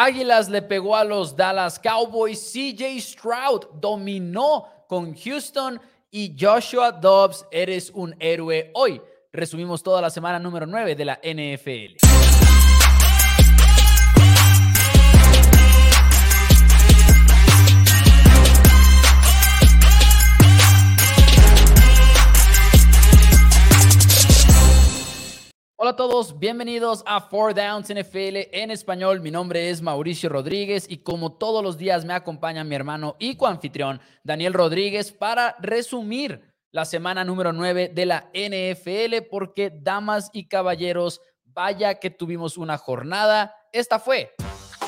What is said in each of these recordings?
Águilas le pegó a los Dallas Cowboys. CJ Stroud dominó con Houston y Joshua Dobbs, eres un héroe hoy. Resumimos toda la semana número 9 de la NFL. Hola a todos, bienvenidos a Four Downs NFL en español. Mi nombre es Mauricio Rodríguez y como todos los días me acompaña mi hermano y coanfitrión Daniel Rodríguez para resumir la semana número 9 de la NFL porque damas y caballeros, vaya que tuvimos una jornada. Esta fue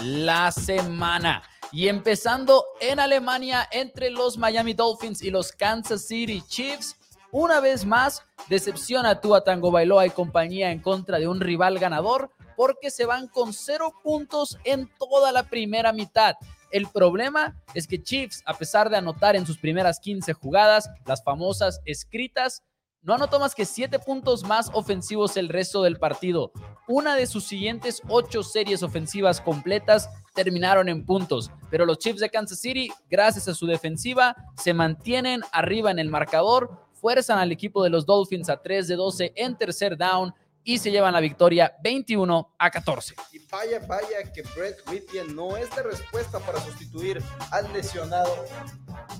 la semana. Y empezando en Alemania entre los Miami Dolphins y los Kansas City Chiefs, una vez más, decepciona a Tango Bailoa y compañía en contra de un rival ganador porque se van con cero puntos en toda la primera mitad. El problema es que Chiefs, a pesar de anotar en sus primeras 15 jugadas, las famosas escritas, no anotó más que 7 puntos más ofensivos el resto del partido. Una de sus siguientes 8 series ofensivas completas terminaron en puntos, pero los Chiefs de Kansas City, gracias a su defensiva, se mantienen arriba en el marcador fuerzan al equipo de los Dolphins a 3 de 12 en tercer down y se llevan la victoria 21 a 14. Y vaya, vaya que Brett Whitfield no es de respuesta para sustituir al lesionado,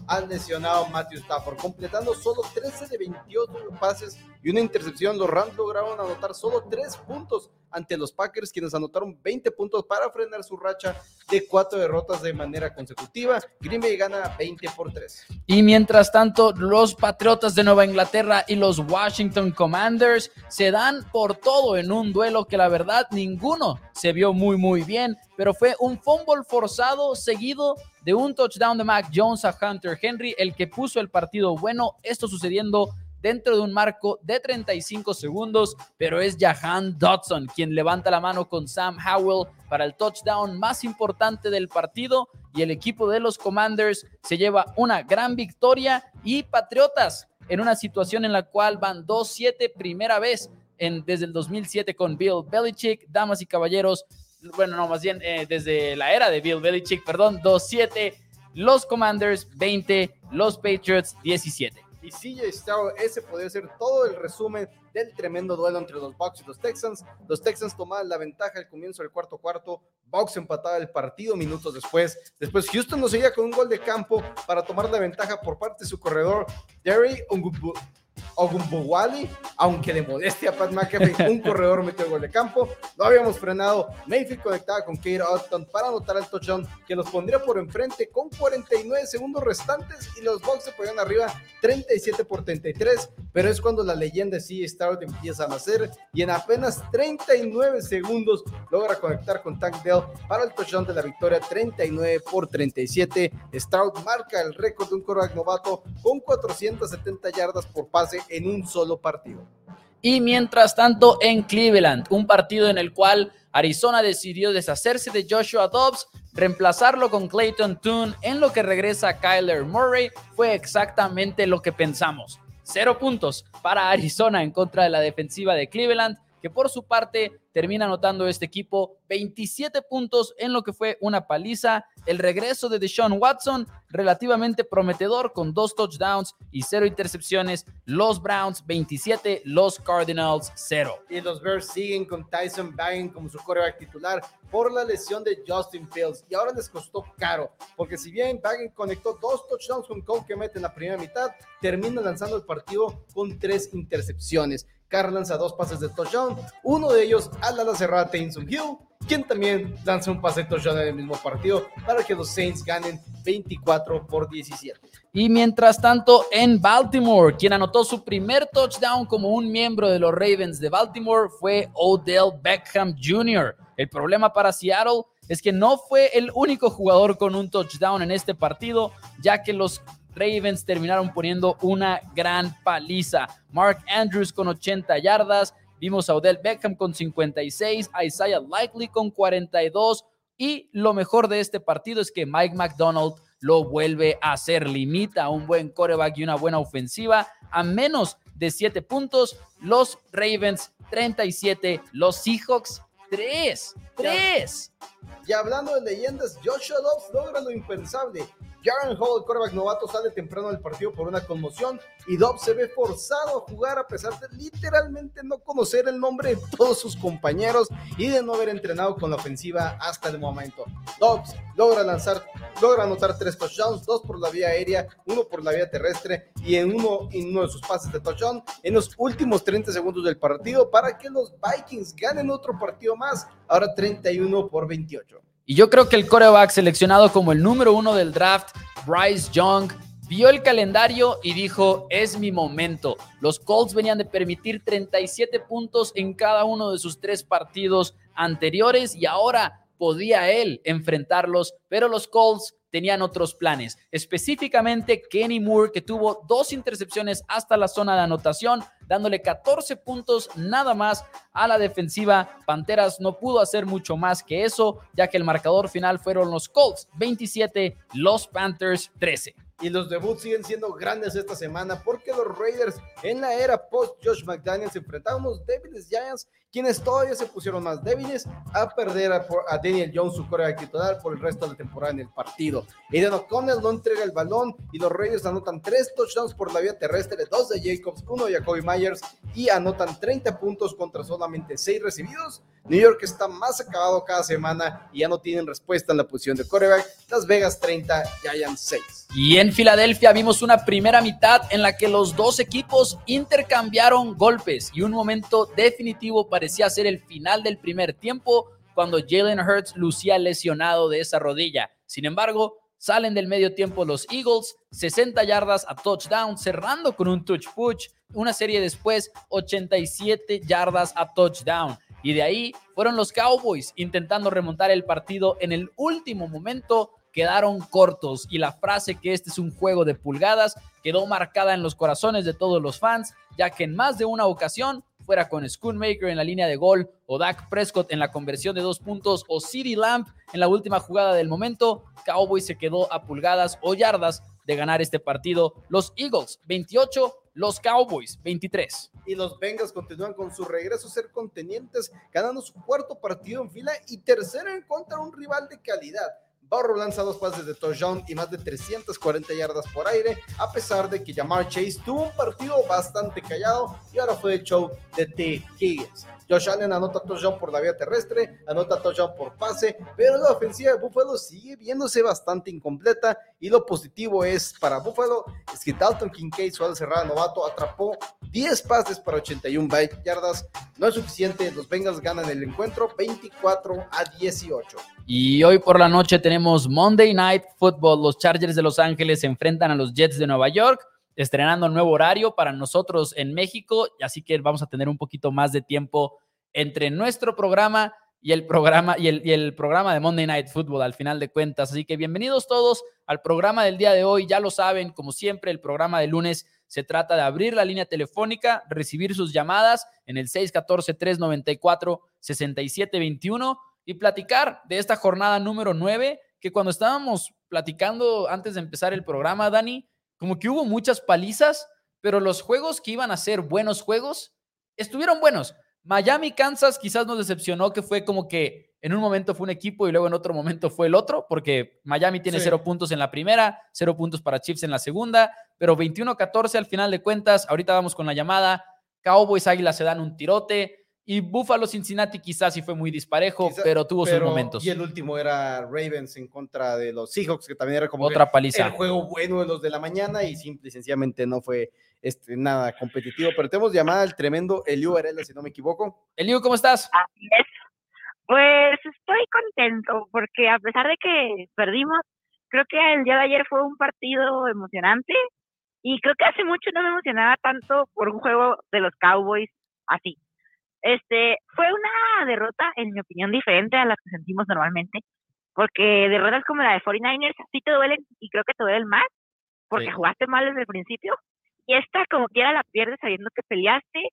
al lesionado Matthew Stafford, completando solo 13 de 28 pases y una intercepción. Los Rams lograron anotar solo 3 puntos ante los Packers, quienes anotaron 20 puntos para frenar su racha de cuatro derrotas de manera consecutiva. Green Bay gana 20 por 3. Y mientras tanto, los Patriotas de Nueva Inglaterra y los Washington Commanders se dan por todo en un duelo que la verdad ninguno se vio muy muy bien, pero fue un fumble forzado seguido de un touchdown de Mac Jones a Hunter Henry, el que puso el partido bueno. Esto sucediendo dentro de un marco de 35 segundos, pero es Jahan Dodson quien levanta la mano con Sam Howell para el touchdown más importante del partido y el equipo de los Commanders se lleva una gran victoria y Patriotas en una situación en la cual van 2-7 primera vez en, desde el 2007 con Bill Belichick, damas y caballeros, bueno, no, más bien eh, desde la era de Bill Belichick, perdón, 2-7, los Commanders 20, los Patriots 17 y CJ Stroud. Ese podría ser todo el resumen del tremendo duelo entre los Bucks y los Texans. Los Texans tomaban la ventaja al comienzo del cuarto cuarto. Bucks empataba el partido minutos después. Después Houston nos seguía con un gol de campo para tomar la ventaja por parte de su corredor, Derry Ogunbowale, aunque de modestia Pat McAfee, un corredor metió el gol de campo. Lo habíamos frenado. Mayfield conectaba con Kate Upton para anotar el touchdown que los pondría por enfrente con 49 segundos restantes y los Bucks se ponían arriba 37 por 33. Pero es cuando la leyenda de C. Stroud empieza a nacer y en apenas 39 segundos logra conectar con Tank Dell para el touchdown de la victoria 39 por 37. Stroud marca el récord de un quarterback novato con 470 yardas por pase en un solo partido. Y mientras tanto, en Cleveland, un partido en el cual Arizona decidió deshacerse de Joshua Dobbs, reemplazarlo con Clayton Toon, en lo que regresa Kyler Murray, fue exactamente lo que pensamos. Cero puntos para Arizona en contra de la defensiva de Cleveland, que por su parte termina anotando este equipo 27 puntos en lo que fue una paliza. El regreso de Deshaun Watson, relativamente prometedor, con dos touchdowns y cero intercepciones. Los Browns 27, los Cardinals 0. Y los Bears siguen con Tyson Baggen como su coreback titular por la lesión de Justin Fields. Y ahora les costó caro, porque si bien Baggen conectó dos touchdowns con Cole que mete en la primera mitad, termina lanzando el partido con tres intercepciones. Carr lanza dos pases de touchdown, uno de ellos al ala cerrada Taysom Hill, quien también lanza un pase de touchdown en el mismo partido para que los Saints ganen 24 por 17. Y mientras tanto, en Baltimore, quien anotó su primer touchdown como un miembro de los Ravens de Baltimore fue Odell Beckham Jr. El problema para Seattle es que no fue el único jugador con un touchdown en este partido, ya que los Ravens terminaron poniendo una gran paliza. Mark Andrews con 80 yardas, vimos a Odell Beckham con 56, a Isaiah Likely con 42 y lo mejor de este partido es que Mike McDonald lo vuelve a hacer, limita a un buen coreback y una buena ofensiva a menos de 7 puntos. Los Ravens 37, los Seahawks 3, 3. Y hablando de leyendas, Joshua Dobbs logra lo impensable. Jaren Hall, el quarterback novato, sale temprano del partido por una conmoción y Dobbs se ve forzado a jugar a pesar de literalmente no conocer el nombre de todos sus compañeros y de no haber entrenado con la ofensiva hasta el momento. Dobbs logra lanzar, logra anotar tres touchdowns, dos por la vía aérea, uno por la vía terrestre y en uno, en uno de sus pases de touchdown en los últimos 30 segundos del partido para que los Vikings ganen otro partido más, ahora 31 por 28. Y yo creo que el coreback seleccionado como el número uno del draft, Bryce Young, vio el calendario y dijo, es mi momento. Los Colts venían de permitir 37 puntos en cada uno de sus tres partidos anteriores y ahora podía él enfrentarlos, pero los Colts tenían otros planes, específicamente Kenny Moore, que tuvo dos intercepciones hasta la zona de anotación, dándole 14 puntos nada más a la defensiva. Panteras no pudo hacer mucho más que eso, ya que el marcador final fueron los Colts 27, los Panthers 13 y los debuts siguen siendo grandes esta semana porque los Raiders en la era post Josh McDaniels unos débiles Giants quienes todavía se pusieron más débiles a perder a, Daniel Jones, su coreback titular, por el resto de la temporada en el partido. Aiden O'Connell no entrega el balón y los Raiders anotan tres touchdowns por la vía terrestre, dos de Jacobs, uno de Jacoby Myers y anotan 30 puntos contra solamente seis recibidos. New York está más acabado cada semana y ya no tienen respuesta en la posición de coreback. Las Vegas 30, Giants 6. Y en Filadelfia vimos una primera mitad en la que los dos equipos intercambiaron golpes y un momento definitivo para parecía ser el final del primer tiempo cuando Jalen Hurts lucía lesionado de esa rodilla. Sin embargo, salen del medio tiempo los Eagles, 60 yardas a touchdown, cerrando con un touch push. Una serie después, 87 yardas a touchdown. Y de ahí fueron los Cowboys intentando remontar el partido en el último momento. Quedaron cortos y la frase que este es un juego de pulgadas quedó marcada en los corazones de todos los fans, ya que en más de una ocasión fuera con Schoonmaker en la línea de gol o Dak Prescott en la conversión de dos puntos o City Lamp en la última jugada del momento, Cowboys se quedó a pulgadas o yardas de ganar este partido. Los Eagles 28, los Cowboys 23. Y los Bengals continúan con su regreso a ser contenientes, ganando su cuarto partido en fila y tercero en contra un rival de calidad. Barrow lanza dos pases de touchdown y más de 340 yardas por aire, a pesar de que Jamar Chase tuvo un partido bastante callado y ahora fue el show de T. Higgins. Josh Allen anota touchdown por la vía terrestre, anota touchdown por pase, pero la ofensiva de Buffalo sigue viéndose bastante incompleta y lo positivo es para Buffalo es que Dalton Kincaid, su cerrada novato, atrapó 10 pases para 81 yardas. No es suficiente, los Bengals ganan el encuentro 24 a 18. Y hoy por la noche tenemos Monday Night Football. Los Chargers de Los Ángeles se enfrentan a los Jets de Nueva York estrenando nuevo horario para nosotros en México, así que vamos a tener un poquito más de tiempo entre nuestro programa y el programa y el, programa de Monday Night Football al final de cuentas. Así que bienvenidos todos al programa del día de hoy. Ya lo saben, como siempre, el programa de lunes se trata de abrir la línea telefónica, recibir sus llamadas en el 614-394-6721 y platicar de esta jornada número 9, que cuando estábamos platicando antes de empezar el programa, Dani, como que hubo muchas palizas, pero los juegos que iban a ser buenos juegos estuvieron buenos. Miami, Kansas quizás nos decepcionó que fue como que en un momento fue un equipo y luego en otro momento fue el otro, porque Miami tiene cero puntos en la primera, cero puntos para Chiefs en la segunda, pero 21-14 al final de cuentas. Ahorita vamos con la llamada. Cowboys Águilas se dan un tirote. Y Buffalo Cincinnati quizás sí fue muy disparejo, pero tuvo sus momentos. Y el último era Ravens en contra de los Seahawks, que también era como otra paliza. El juego bueno de los de la mañana y simple y sencillamente no fue este, nada competitivo. Pero tenemos llamada al tremendo Eliu Varela, si no me equivoco. Eliu, ¿cómo estás? Pues estoy contento porque a pesar de que perdimos, creo que el día de ayer fue un partido emocionante y creo que hace mucho no me emocionaba tanto por un juego de los Cowboys así. Este, fue una derrota, en mi opinión, diferente a las que sentimos normalmente, porque derrotas como la de 49ers sí te duelen y creo que te duelen más, porque jugaste mal desde el principio, y esta como quiera la pierdes sabiendo que peleaste,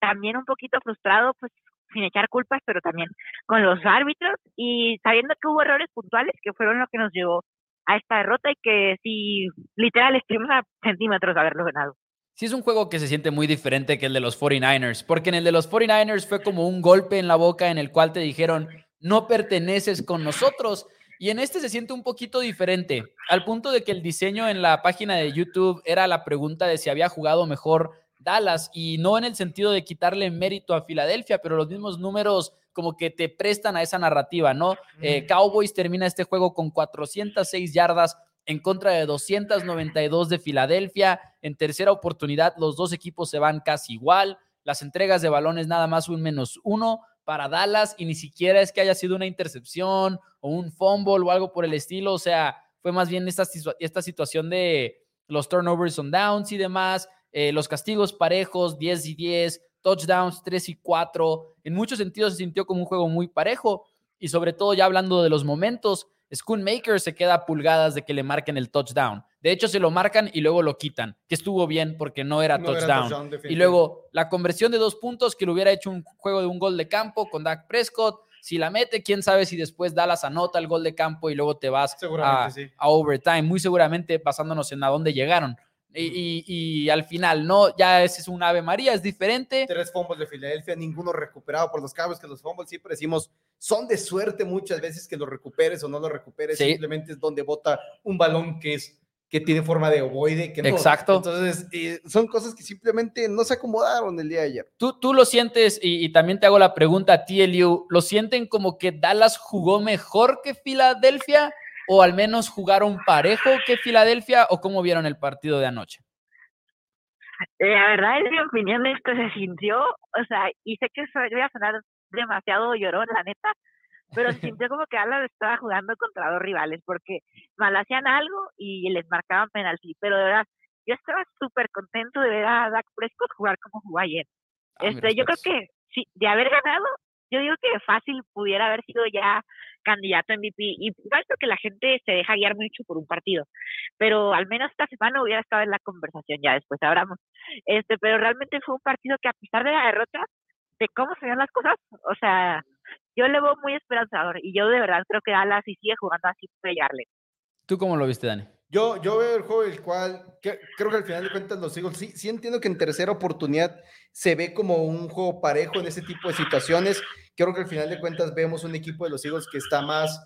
también un poquito frustrado, pues sin echar culpas, pero también con los árbitros y sabiendo que hubo errores puntuales que fueron lo que nos llevó a esta derrota y que si literal estuvimos a centímetros de haberlo ganado sí es un juego que se siente muy diferente que el de los 49ers, porque en el de los 49ers fue como un golpe en la boca en el cual te dijeron, no perteneces con nosotros. Y en este se siente un poquito diferente, al punto de que el diseño en la página de YouTube era la pregunta de si había jugado mejor Dallas y no en el sentido de quitarle mérito a Filadelfia, pero los mismos números como que te prestan a esa narrativa, ¿no? Eh, Cowboys termina este juego con 406 yardas en contra de 292 de Filadelfia. En tercera oportunidad, los dos equipos se van casi igual. Las entregas de balones nada más un menos uno para Dallas y ni siquiera es que haya sido una intercepción o un fumble o algo por el estilo. O sea, fue más bien esta, esta situación de los turnovers on downs y demás, eh, los castigos parejos, 10 y 10, touchdowns 3 y 4. En muchos sentidos se sintió como un juego muy parejo y sobre todo ya hablando de los momentos, Schoonmaker se queda a pulgadas de que le marquen el touchdown. De hecho, se lo marcan y luego lo quitan, que estuvo bien porque no era touchdown. y luego la conversión de dos puntos que le hubiera hecho un juego de un gol de campo con Dak Prescott. Si la mete, quién sabe si después Dallas anota el gol de campo y luego te vas a, a overtime. Muy seguramente basándonos en a dónde llegaron. Y, al final, no, ya ese es un Ave María, es diferente. Tres fumbles de Filadelfia, ninguno recuperado por los cabos, que los fumbles siempre decimos son de suerte muchas veces que los recuperes o no los recuperes, simplemente es donde bota un balón que es que tiene forma de ovoide, que no. Exacto. Entonces, eh, son cosas que simplemente no se acomodaron el día de ayer. Tú, tú lo sientes, y, también te hago la pregunta a ti, Eliu, ¿lo sienten como que Dallas jugó mejor que Filadelfia? O al menos jugaron parejo que Filadelfia o cómo vieron el partido de anoche? Eh, la verdad, en mi opinión, esto se sintió, o sea, y sé que iba a sonar demasiado llorón, la neta, pero se sintió como que Alan estaba jugando contra dos rivales, porque mal hacían algo y les marcaban penalti, pero de verdad, yo estaba súper contento de ver a Dak Prescott jugar como jugó ayer. Ah, este, yo creo que sí, de haber ganado, yo digo que fácil pudiera haber sido ya candidato a MVP y igual que la gente se deja guiar mucho por un partido, pero al menos esta semana hubiera estado en la conversación ya después hablamos. Este, pero realmente fue un partido que a pesar de la derrota, de cómo se ven las cosas, o sea, yo le veo muy esperanzador y yo de verdad creo que Dallas si sigue jugando así puede. ¿Tú cómo lo viste, Dani? Yo, yo veo el juego el cual creo que al final de cuentas los Eagles sí, sí entiendo que en tercera oportunidad se ve como un juego parejo en ese tipo de situaciones. Creo que al final de cuentas vemos un equipo de los Eagles que está más,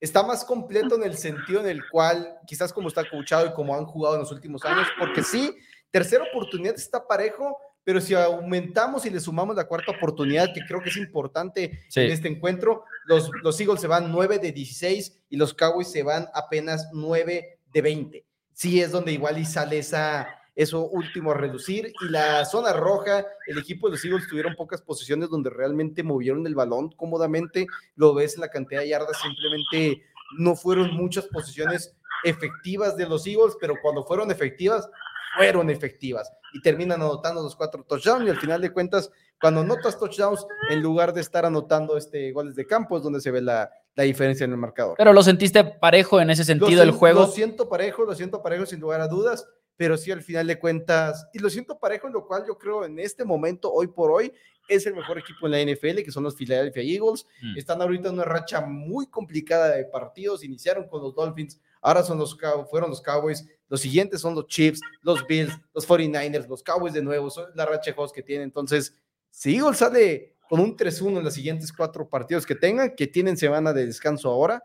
está más completo en el sentido en el cual quizás como está coachado y como han jugado en los últimos años, porque sí, tercera oportunidad está parejo, pero si aumentamos y le sumamos la cuarta oportunidad, que creo que es importante en este encuentro, los, los Eagles se van 9 de 16 y los Cowboys se van apenas 9 de 20. Sí es donde igual y sale esa, eso último a reducir. Y la zona roja, el equipo de los Eagles tuvieron pocas posiciones donde realmente movieron el balón cómodamente. Lo ves en la cantidad de yardas, simplemente no fueron muchas posiciones efectivas de los Eagles, pero cuando fueron efectivas, fueron efectivas. Y terminan anotando los cuatro touchdowns y al final de cuentas, cuando anotas touchdowns, en lugar de estar anotando este goles de campo, es donde se ve la, la diferencia en el marcador. Pero lo sentiste parejo en ese sentido el juego. Lo siento parejo, lo siento parejo sin lugar a dudas, pero sí al final de cuentas, y lo siento parejo en lo cual yo creo en este momento, hoy por hoy, es el mejor equipo en la NFL, que son los Philadelphia Eagles. Mm. Están ahorita en una racha muy complicada de partidos, iniciaron con los Dolphins, ahora son los, fueron los Cowboys, los siguientes son los Chiefs, los Bills, los 49ers, los Cowboys de nuevo, son la racha de que tienen. Entonces, si Eagles sale con un 3-1 en los siguientes cuatro partidos que tengan, que tienen semana de descanso ahora.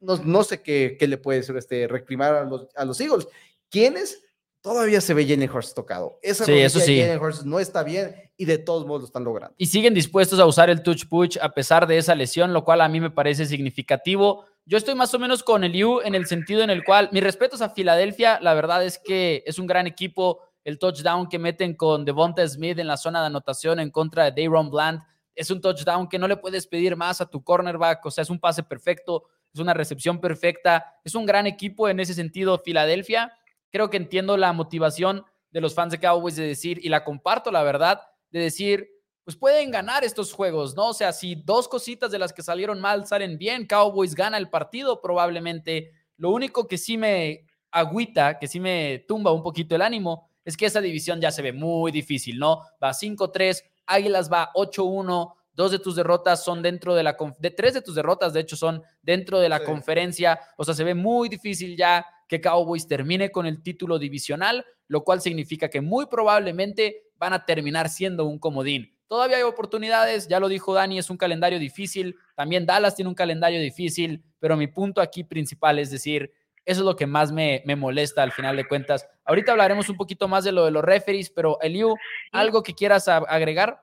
No, no sé qué, qué, le puede ser este, recrimar a los, a los Eagles. ¿Quiénes? Todavía se ve Jalen Hurst tocado. Esa sí, eso sí. Jalen Hurst no está bien y de todos modos lo están logrando. Y siguen dispuestos a usar el touch push a pesar de esa lesión, lo cual a mí me parece significativo. Yo estoy más o menos con el U en el sentido en el cual, mis respetos a Filadelfia, la verdad es que es un gran equipo el touchdown que meten con Devonta Smith en la zona de anotación en contra de Dayron Bland. Es un touchdown que no le puedes pedir más a tu cornerback, o sea, es un pase perfecto, es una recepción perfecta, es un gran equipo en ese sentido, Filadelfia. Creo que entiendo la motivación de los fans de Cowboys de decir, y la comparto, la verdad, de decir, pues pueden ganar estos juegos, ¿no? O sea, si dos cositas de las que salieron mal salen bien, Cowboys gana el partido probablemente. Lo único que sí me agüita, que sí me tumba un poquito el ánimo, es que esa división ya se ve muy difícil, ¿no? Va 5-3, Águilas va 8-1, dos de tus derrotas son dentro de la, de tres de tus derrotas, de hecho, son dentro de la conferencia, o sea, se ve muy difícil ya que Cowboys termine con el título divisional, lo cual significa que muy probablemente van a terminar siendo un comodín. todavía hay oportunidades, ya lo dijo Dani, es un calendario difícil, también Dallas tiene un calendario difícil, pero mi punto aquí principal es decir, eso es lo que más me, me, molesta al final de cuentas. Ahorita hablaremos un poquito más de lo de los referees, pero Eliu, ¿algo que quieras agregar?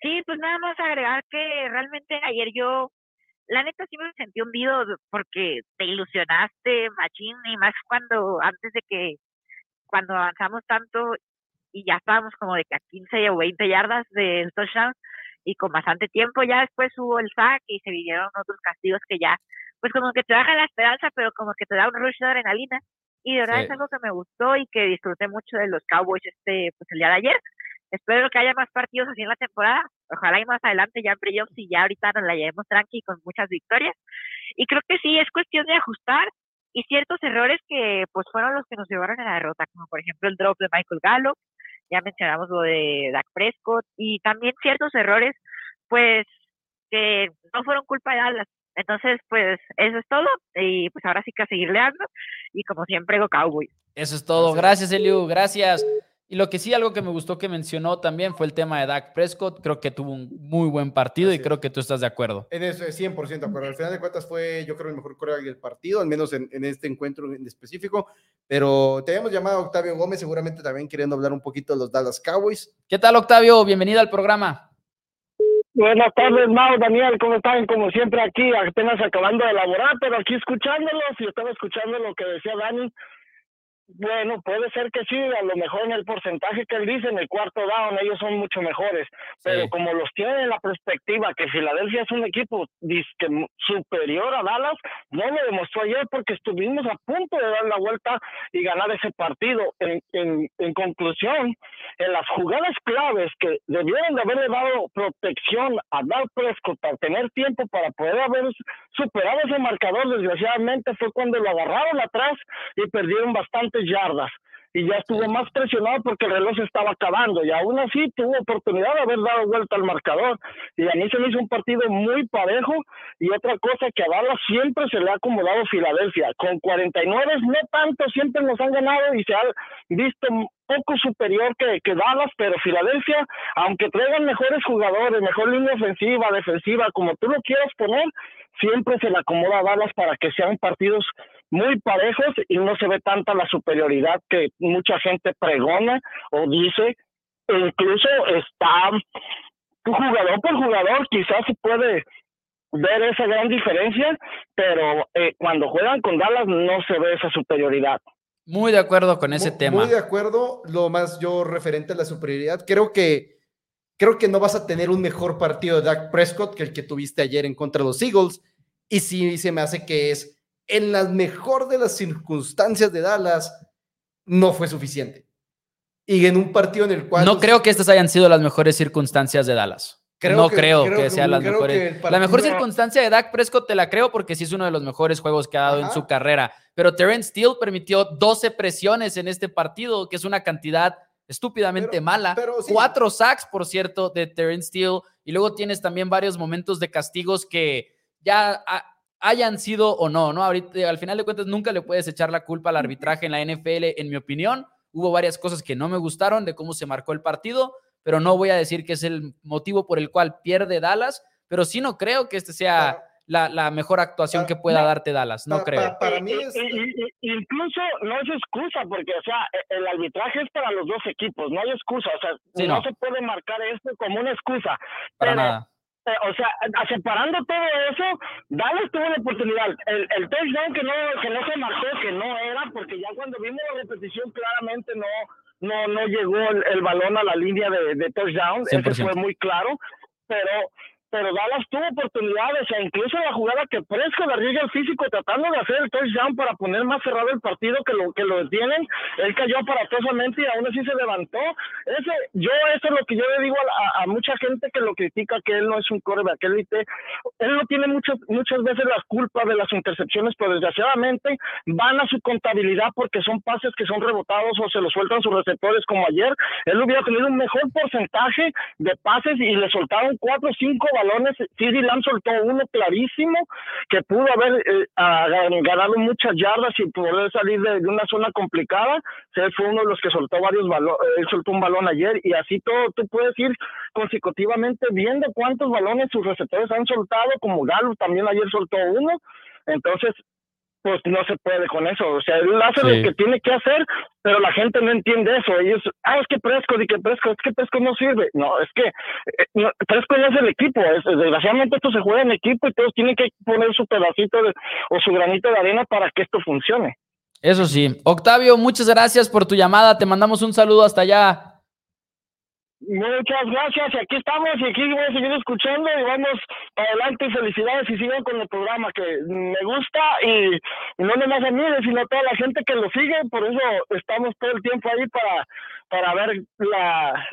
Sí, pues nada más agregar que realmente ayer yo, la neta sí me sentí hundido porque te ilusionaste, Machín, y más cuando antes de que, cuando avanzamos tanto y ya estábamos como de que a 15 o 20 yardas del touchdown y con bastante tiempo, ya después hubo el sack y se vinieron otros castigos que ya pues como que te baja la esperanza, pero como que te da un rush de adrenalina. Y de verdad es algo que me gustó y que disfruté mucho de los Cowboys este, pues el día de ayer. Espero que haya más partidos así en la temporada. Ojalá y más adelante ya en playoffs y ya ahorita nos la llevemos tranqui con muchas victorias. Y creo que sí, es cuestión de ajustar y ciertos errores que pues fueron los que nos llevaron a la derrota, como por ejemplo el drop de Michael Gallup, ya mencionamos lo de Dak Prescott y también ciertos errores pues que no fueron culpa de Dallas, entonces, pues eso es todo. Y pues ahora sí que a seguir leando. Y como siempre, go Cowboys. Eso es todo. Gracias, Eliu. Gracias. Y lo que sí, algo que me gustó que mencionó también fue el tema de Dak Prescott. Creo que tuvo un muy buen partido y creo que tú estás de acuerdo. En eso, 100% de acuerdo. Al final de cuentas fue, yo creo, el mejor coreback del partido, al menos en, en, este encuentro en específico. Pero te habíamos llamado a Octavio Gómez, seguramente también queriendo hablar un poquito de los Dallas Cowboys. ¿Qué tal, Octavio? Bienvenido al programa. Buenas tardes, Mau, Daniel, ¿cómo están? Como siempre aquí, apenas acabando de elaborar, pero aquí escuchándolos y estaba escuchando lo que decía Dani bueno, puede ser que sí, a lo mejor en el porcentaje que él dice, en el cuarto down, ellos son mucho mejores, pero como los tienen en la perspectiva que Filadelfia es un equipo superior a Dallas, no lo demostró ayer porque estuvimos a punto de dar la vuelta y ganar ese partido. En, en, en conclusión, en las jugadas claves que debieron de haberle dado protección a Dal Prescott para tener tiempo para poder haber superado ese marcador, desgraciadamente fue cuando lo agarraron atrás y perdieron bastante yardas y ya estuvo más presionado porque el reloj se estaba acabando y aún así tuvo oportunidad de haber dado vuelta al marcador y a mí se me hizo un partido muy parejo y otra cosa que a Dallas siempre se le ha acomodado Filadelfia con 49 no tanto siempre nos han ganado y se ha visto poco superior que, que Dallas pero Filadelfia aunque traigan mejores jugadores mejor línea ofensiva defensiva como tú lo quieras poner siempre se le acomoda a Dallas para que sean partidos muy parejos y no se ve tanta la superioridad que mucha gente pregona o dice, e incluso está jugador por jugador, quizás se puede ver esa gran diferencia, pero eh, cuando juegan con Dallas no se ve esa superioridad. Muy de acuerdo con ese tema. Muy de acuerdo, lo más yo referente a la superioridad, creo que creo que no vas a tener un mejor partido de Dak Prescott que el que tuviste ayer en contra de los Eagles y sí se me hace que es en la mejor de las circunstancias de Dallas, no fue suficiente. Y en un partido en el cual... No creo que estas hayan sido las mejores circunstancias de Dallas. no creo, que, sean las mejores. La mejor circunstancia de Dak Prescott te la creo porque sí es uno de los mejores juegos que ha dado en su carrera. Pero Terence Steele permitió 12 presiones en este partido, que es una cantidad estúpidamente mala. Cuatro sacks, por cierto, de Terence Steele. Y luego tienes también varios momentos de castigos que ya hayan sido o no, ¿no? Ahorita, al final de cuentas, nunca le puedes echar la culpa al arbitraje en la NFL, en mi opinión. Hubo varias cosas que no me gustaron de cómo se marcó el partido, pero no voy a decir que es el motivo por el cual pierde Dallas, pero sí no creo que este sea la, mejor actuación que pueda darte Dallas, no creo. Para, mí es... Incluso no es excusa, porque, o sea, e, el arbitraje es para los dos equipos, no hay excusa, o sea, no, se puede marcar esto como una excusa. Para nada eh, o sea, separando todo eso, Dallas tuvo la oportunidad. El, el touchdown que no, que no se marcó, que no era, porque ya cuando vimos la repetición claramente no, no, no llegó el, balón a la línea de, de touchdown. Eso fue muy claro. Pero pero Dallas tuvo oportunidades, e incluso la jugada que Prescott arriesga el físico tratando de hacer el touchdown para poner más cerrado el partido que lo que lo detienen, él cayó aparatosamente y aún así se levantó. Ese, yo eso es lo que yo le digo a, mucha gente que lo critica, que él no es un coreback élite, él no tiene muchas muchas veces las culpas de las intercepciones, pero desgraciadamente van a su contabilidad porque son pases que son rebotados o se los sueltan sus receptores como ayer, él hubiera tenido un mejor porcentaje de pases y le soltaron cuatro o cinco balones, CD Lamb soltó uno clarísimo que pudo haber eh, ganado muchas yardas y poder salir de, una zona complicada. él fue uno de los que soltó varios balones, él soltó un balón ayer y así todo, tú puedes ir consecutivamente viendo cuántos balones sus receptores han soltado, como Galo también ayer soltó uno. Entonces, pues no se puede con eso. O sea, él hace lo que tiene que hacer, pero la gente no entiende eso. Ellos, ah, es que Presco, y que Presco, es que Presco no sirve. No, es que eh, no, Presco es el equipo. Es, desgraciadamente esto se juega en equipo y todos tienen que poner su pedacito o su granito de arena para que esto funcione. Eso sí. Octavio, muchas gracias por tu llamada. Te mandamos un saludo hasta allá. Muchas gracias, y aquí estamos, y aquí voy a seguir escuchando, y vamos adelante, felicidades, y sigan con el programa, que me gusta, y, no nomás a mí, sino a toda la gente que lo sigue, por eso estamos todo el tiempo ahí para, para ver la,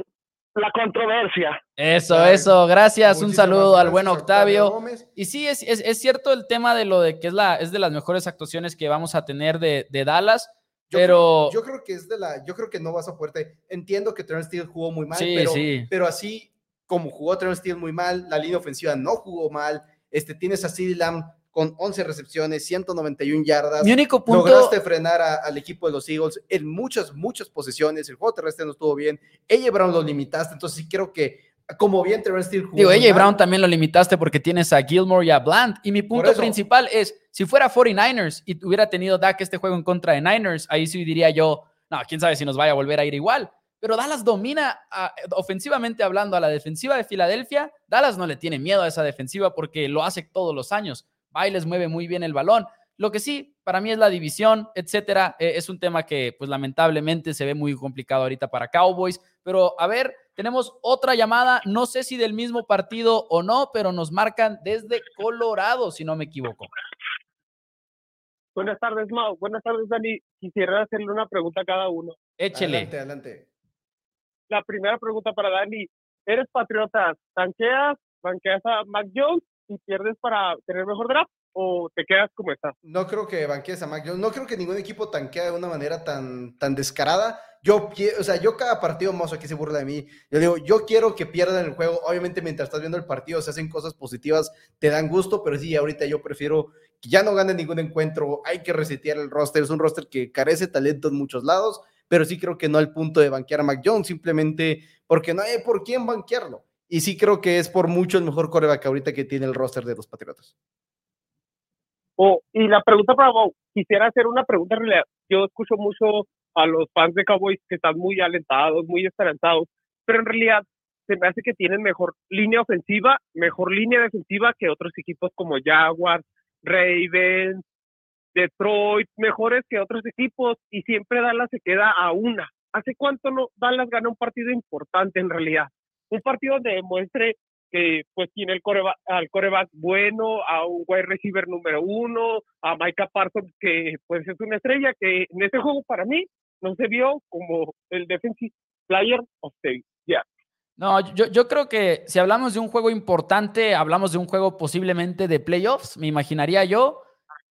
la controversia. Eso, eso, gracias, un saludo al buen Octavio. y sí, es, es, es, cierto el tema de lo de que es, la, es de las mejores actuaciones que vamos a tener de, de Dallas, yo pero creo, yo creo que es de la, yo creo que no vas a poder. Entiendo que Terrence Steele jugó muy mal, pero, pero así como jugó Terrence Steele muy mal, la línea ofensiva no jugó mal. Este tienes a CeeDee Lamb con 11 recepciones, 191 yardas. Mi único punto. Lograste frenar al equipo de los Eagles en muchas, muchas posiciones. El juego terrestre no estuvo bien. Ella Brown lo limitaste. Entonces, sí creo que como bien Terrence Steele jugó. Digo, ella Brown también lo limitaste porque tienes a Gilmore y a Bland. Y mi punto principal es: si fuera 49ers y hubiera tenido Dak este juego en contra de Niners, ahí sí diría yo, no, quién sabe si nos vaya a volver a ir igual. Pero Dallas domina ofensivamente hablando a la defensiva de Filadelfia. Dallas no le tiene miedo a esa defensiva porque lo hace todos los años. Va mueve muy bien el balón. Lo que sí, para mí es la división, etcétera. Eh, es un tema que, pues lamentablemente, se ve muy complicado ahorita para Cowboys. Pero a ver, tenemos otra llamada, no sé si del mismo partido o no, pero nos marcan desde Colorado, si no me equivoco. Buenas tardes, Mau. Buenas tardes, Dani. Quisiera hacerle una pregunta a cada uno. Échele. Adelante, adelante. La primera pregunta para Dani. ¿Eres patriota? ¿Tanqueas, banqueas a Mac Jones y pierdes para tener mejor draft? ¿O te quedas como estás? No creo que banquees a Mac Jones. No creo que ningún equipo tanquea de una manera tan, tan descarada. Yo, o sea, yo cada partido, mozo, aquí se burla de mí. Yo digo, yo quiero que pierdan el juego. Obviamente, mientras estás viendo el partido, se hacen cosas positivas, te dan gusto, pero sí, ahorita yo prefiero ya no gane ningún encuentro, hay que resetear el roster, es un roster que carece talento en muchos lados, pero sí creo que no al punto de banquear a Mac Jones, simplemente porque no hay por quién banquearlo. Y sí creo que es por mucho el mejor coreback ahorita que tiene el roster de los Patriotas. Oh, y la pregunta para Bob, quisiera hacer una pregunta en realidad. Yo escucho mucho a los fans de Cowboys que están muy alentados, muy esperanzados, pero en realidad se me hace que tienen mejor línea ofensiva, mejor línea defensiva que otros equipos como Jaguars, Ravens, Detroit, mejores que otros equipos y siempre Dallas se queda a una. ¿Hace cuánto no Dallas gana un partido importante en realidad? Un partido donde demuestre que pues tiene el coreback, al coreback bueno, a un wide receiver número uno, a Micah Parsons que pues es una estrella que en ese juego para mí no se vio como el defensive player of the year. No, yo, yo, creo que si hablamos de un juego importante, hablamos de un juego posiblemente de playoffs, me imaginaría yo,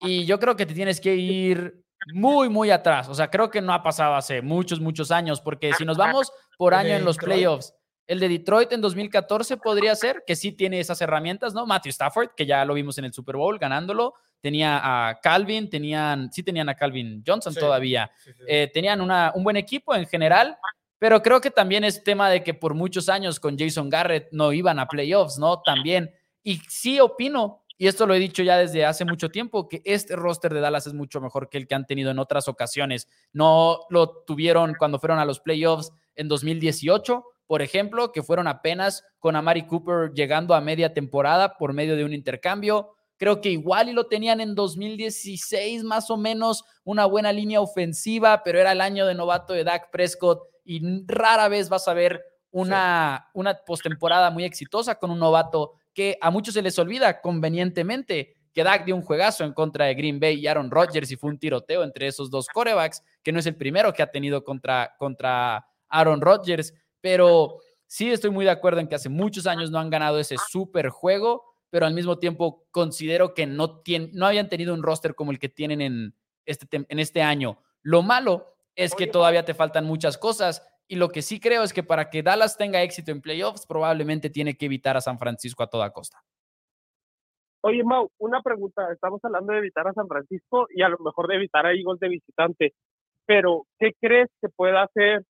y yo creo que te tienes que ir muy, muy atrás. O sea, creo que no ha pasado hace muchos, muchos años, porque si nos vamos por año en los playoffs, el de Detroit en 2014 podría ser, que sí tiene esas herramientas, ¿no? Matthew Stafford, que ya lo vimos en el Super Bowl ganándolo, tenía a Calvin, tenían, sí tenían a Calvin Johnson todavía, eh, tenían una, un buen equipo en general pero creo que también es tema de que por muchos años con Jason Garrett no iban a playoffs, ¿no? También. Y sí opino, y esto lo he dicho ya desde hace mucho tiempo, que este roster de Dallas es mucho mejor que el que han tenido en otras ocasiones. No lo tuvieron cuando fueron a los playoffs en 2018, por ejemplo, que fueron apenas con Amari Cooper llegando a media temporada por medio de un intercambio. Creo que igual y lo tenían en 2016 más o menos, una buena línea ofensiva, pero era el año de novato de Dak Prescott y rara vez vas a ver una, una postemporada muy exitosa con un novato que a muchos se les olvida convenientemente que Dak dio un juegazo en contra de Green Bay y Aaron Rodgers y fue un tiroteo entre esos dos corebacks, que no es el primero que ha tenido contra, contra Aaron Rodgers, pero sí estoy muy de acuerdo en que hace muchos años no han ganado ese super juego, pero al mismo tiempo considero que no, tienen, no habían tenido un roster como el que tienen en este, en este año. Lo malo es que todavía te faltan muchas cosas Y lo que sí creo es que para que Dallas tenga éxito en playoffs, probablemente tiene que evitar a San Francisco a toda costa. Oye, Mau, una pregunta. Estamos hablando de evitar a San Francisco y a lo mejor de evitar a Eagles de visitante. Pero, ¿qué crees que pueda hacer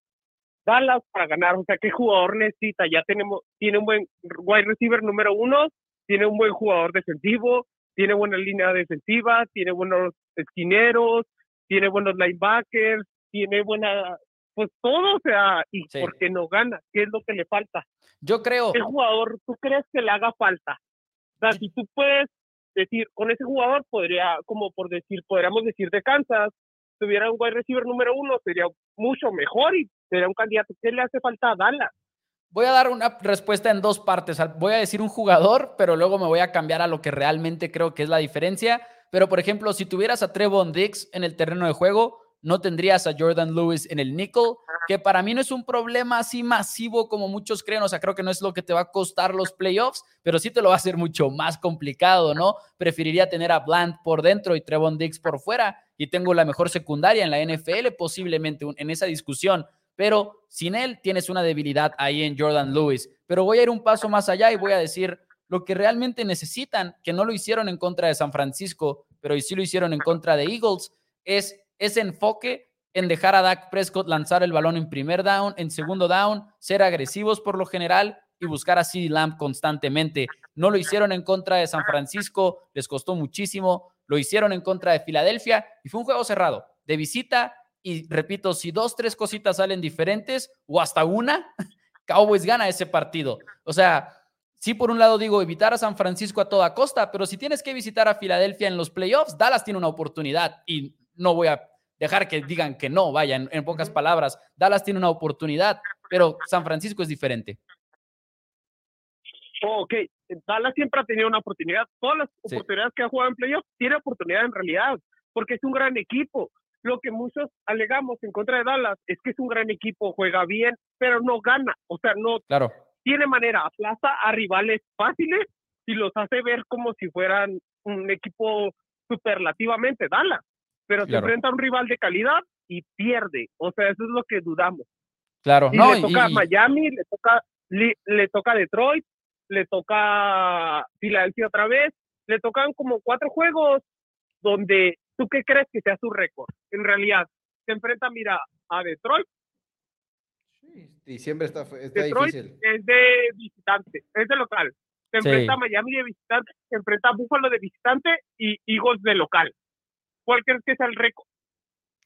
Dallas para ganar? O sea, ¿qué jugador necesita? Ya tenemos, tiene un buen wide receiver número uno, tiene un buen jugador defensivo, tiene buena línea defensiva, tiene buenos esquineros, tiene buenos linebackers, tiene buena, pues todo, o sea, ¿y por qué no gana? ¿Qué es lo que le falta? Yo creo. ¿Qué jugador tú crees que le haga falta? O sea, si tú puedes decir, con ese jugador podría, como por decir, podríamos decir de Kansas, tuviera un wide receiver número uno, sería mucho mejor y sería un candidato. ¿Qué le hace falta a Dallas? Voy a dar una respuesta en dos partes. Voy a decir un jugador, pero luego me voy a cambiar a lo que realmente creo que es la diferencia. Pero, por ejemplo, si tuvieras a Trevon Dix en el terreno de juego, no tendrías a Jordan Lewis en el nickel, que para mí no es un problema así masivo como muchos creen, o sea, creo que no es lo que te va a costar los playoffs, pero sí te lo va a hacer mucho más complicado, ¿no? Preferiría tener a Bland por dentro y Trevon Dix por fuera, y tengo la mejor secundaria en la NFL posiblemente en esa discusión, pero sin él tienes una debilidad ahí en Jordan Lewis. Pero voy a ir un paso más allá y voy a decir lo que realmente necesitan, que no lo hicieron en contra de San Francisco, pero sí lo hicieron en contra de Eagles, es ese enfoque en dejar a Dak Prescott lanzar el balón en primer down, en segundo down, ser agresivos por lo general y buscar a CeeDee Lamb constantemente. No lo hicieron en contra de San Francisco, les costó muchísimo, lo hicieron en contra de Filadelfia y fue un juego cerrado, de visita y repito, si dos, tres cositas salen diferentes o hasta una, Cowboys gana ese partido. O sea, sí por un lado digo evitar a San Francisco a toda costa, pero si tienes que visitar a Filadelfia en los playoffs, Dallas tiene una oportunidad y no voy a dejar que digan que no, vayan, en pocas palabras, Dallas tiene una oportunidad, pero San Francisco es diferente. ok, Dallas siempre ha tenido una oportunidad. Todas las oportunidades que ha jugado en playoffs tiene oportunidad en realidad, porque es un gran equipo. Lo que muchos alegamos en contra de Dallas es que es un gran equipo, juega bien, pero no gana. O sea, no claro. tiene manera, aplaza a rivales fáciles y los hace ver como si fueran un equipo superlativamente Dallas pero se enfrenta a un rival de calidad y pierde. O sea, eso es lo que dudamos. Claro, y le toca a Miami, le toca, le, toca Detroit, le toca Filadelfia otra vez, le tocan como cuatro juegos donde tú qué crees que sea su récord. En realidad, se enfrenta, mira, a Detroit. Sí, diciembre está, está Detroit Es de visitante, es de local. Se enfrenta a Miami de visitante, se enfrenta a Buffalo de visitante y Eagles de local. ¿Cuál crees que es el récord?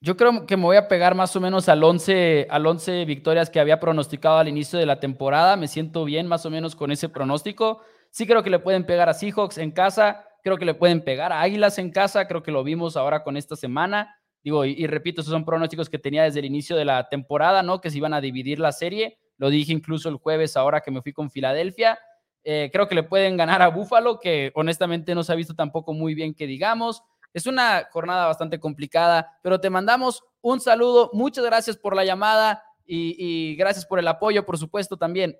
Yo creo que me voy a pegar más o menos al 11, al 11 victorias que había pronosticado al inicio de la temporada. Me siento bien más o menos con ese pronóstico. Sí creo que le pueden pegar a Seahawks en casa, creo que le pueden pegar a Águilas en casa, creo que lo vimos ahora con esta semana. Digo, y, repito, esos son pronósticos que tenía desde el inicio de la temporada, ¿no? Que se iban a dividir la serie. Lo dije incluso el jueves ahora que me fui con Filadelfia. Eh, creo que le pueden ganar a Buffalo, que honestamente no se ha visto tampoco muy bien que digamos. Es una jornada bastante complicada, pero te mandamos un saludo. Muchas gracias por la llamada y, gracias por el apoyo, por supuesto, también.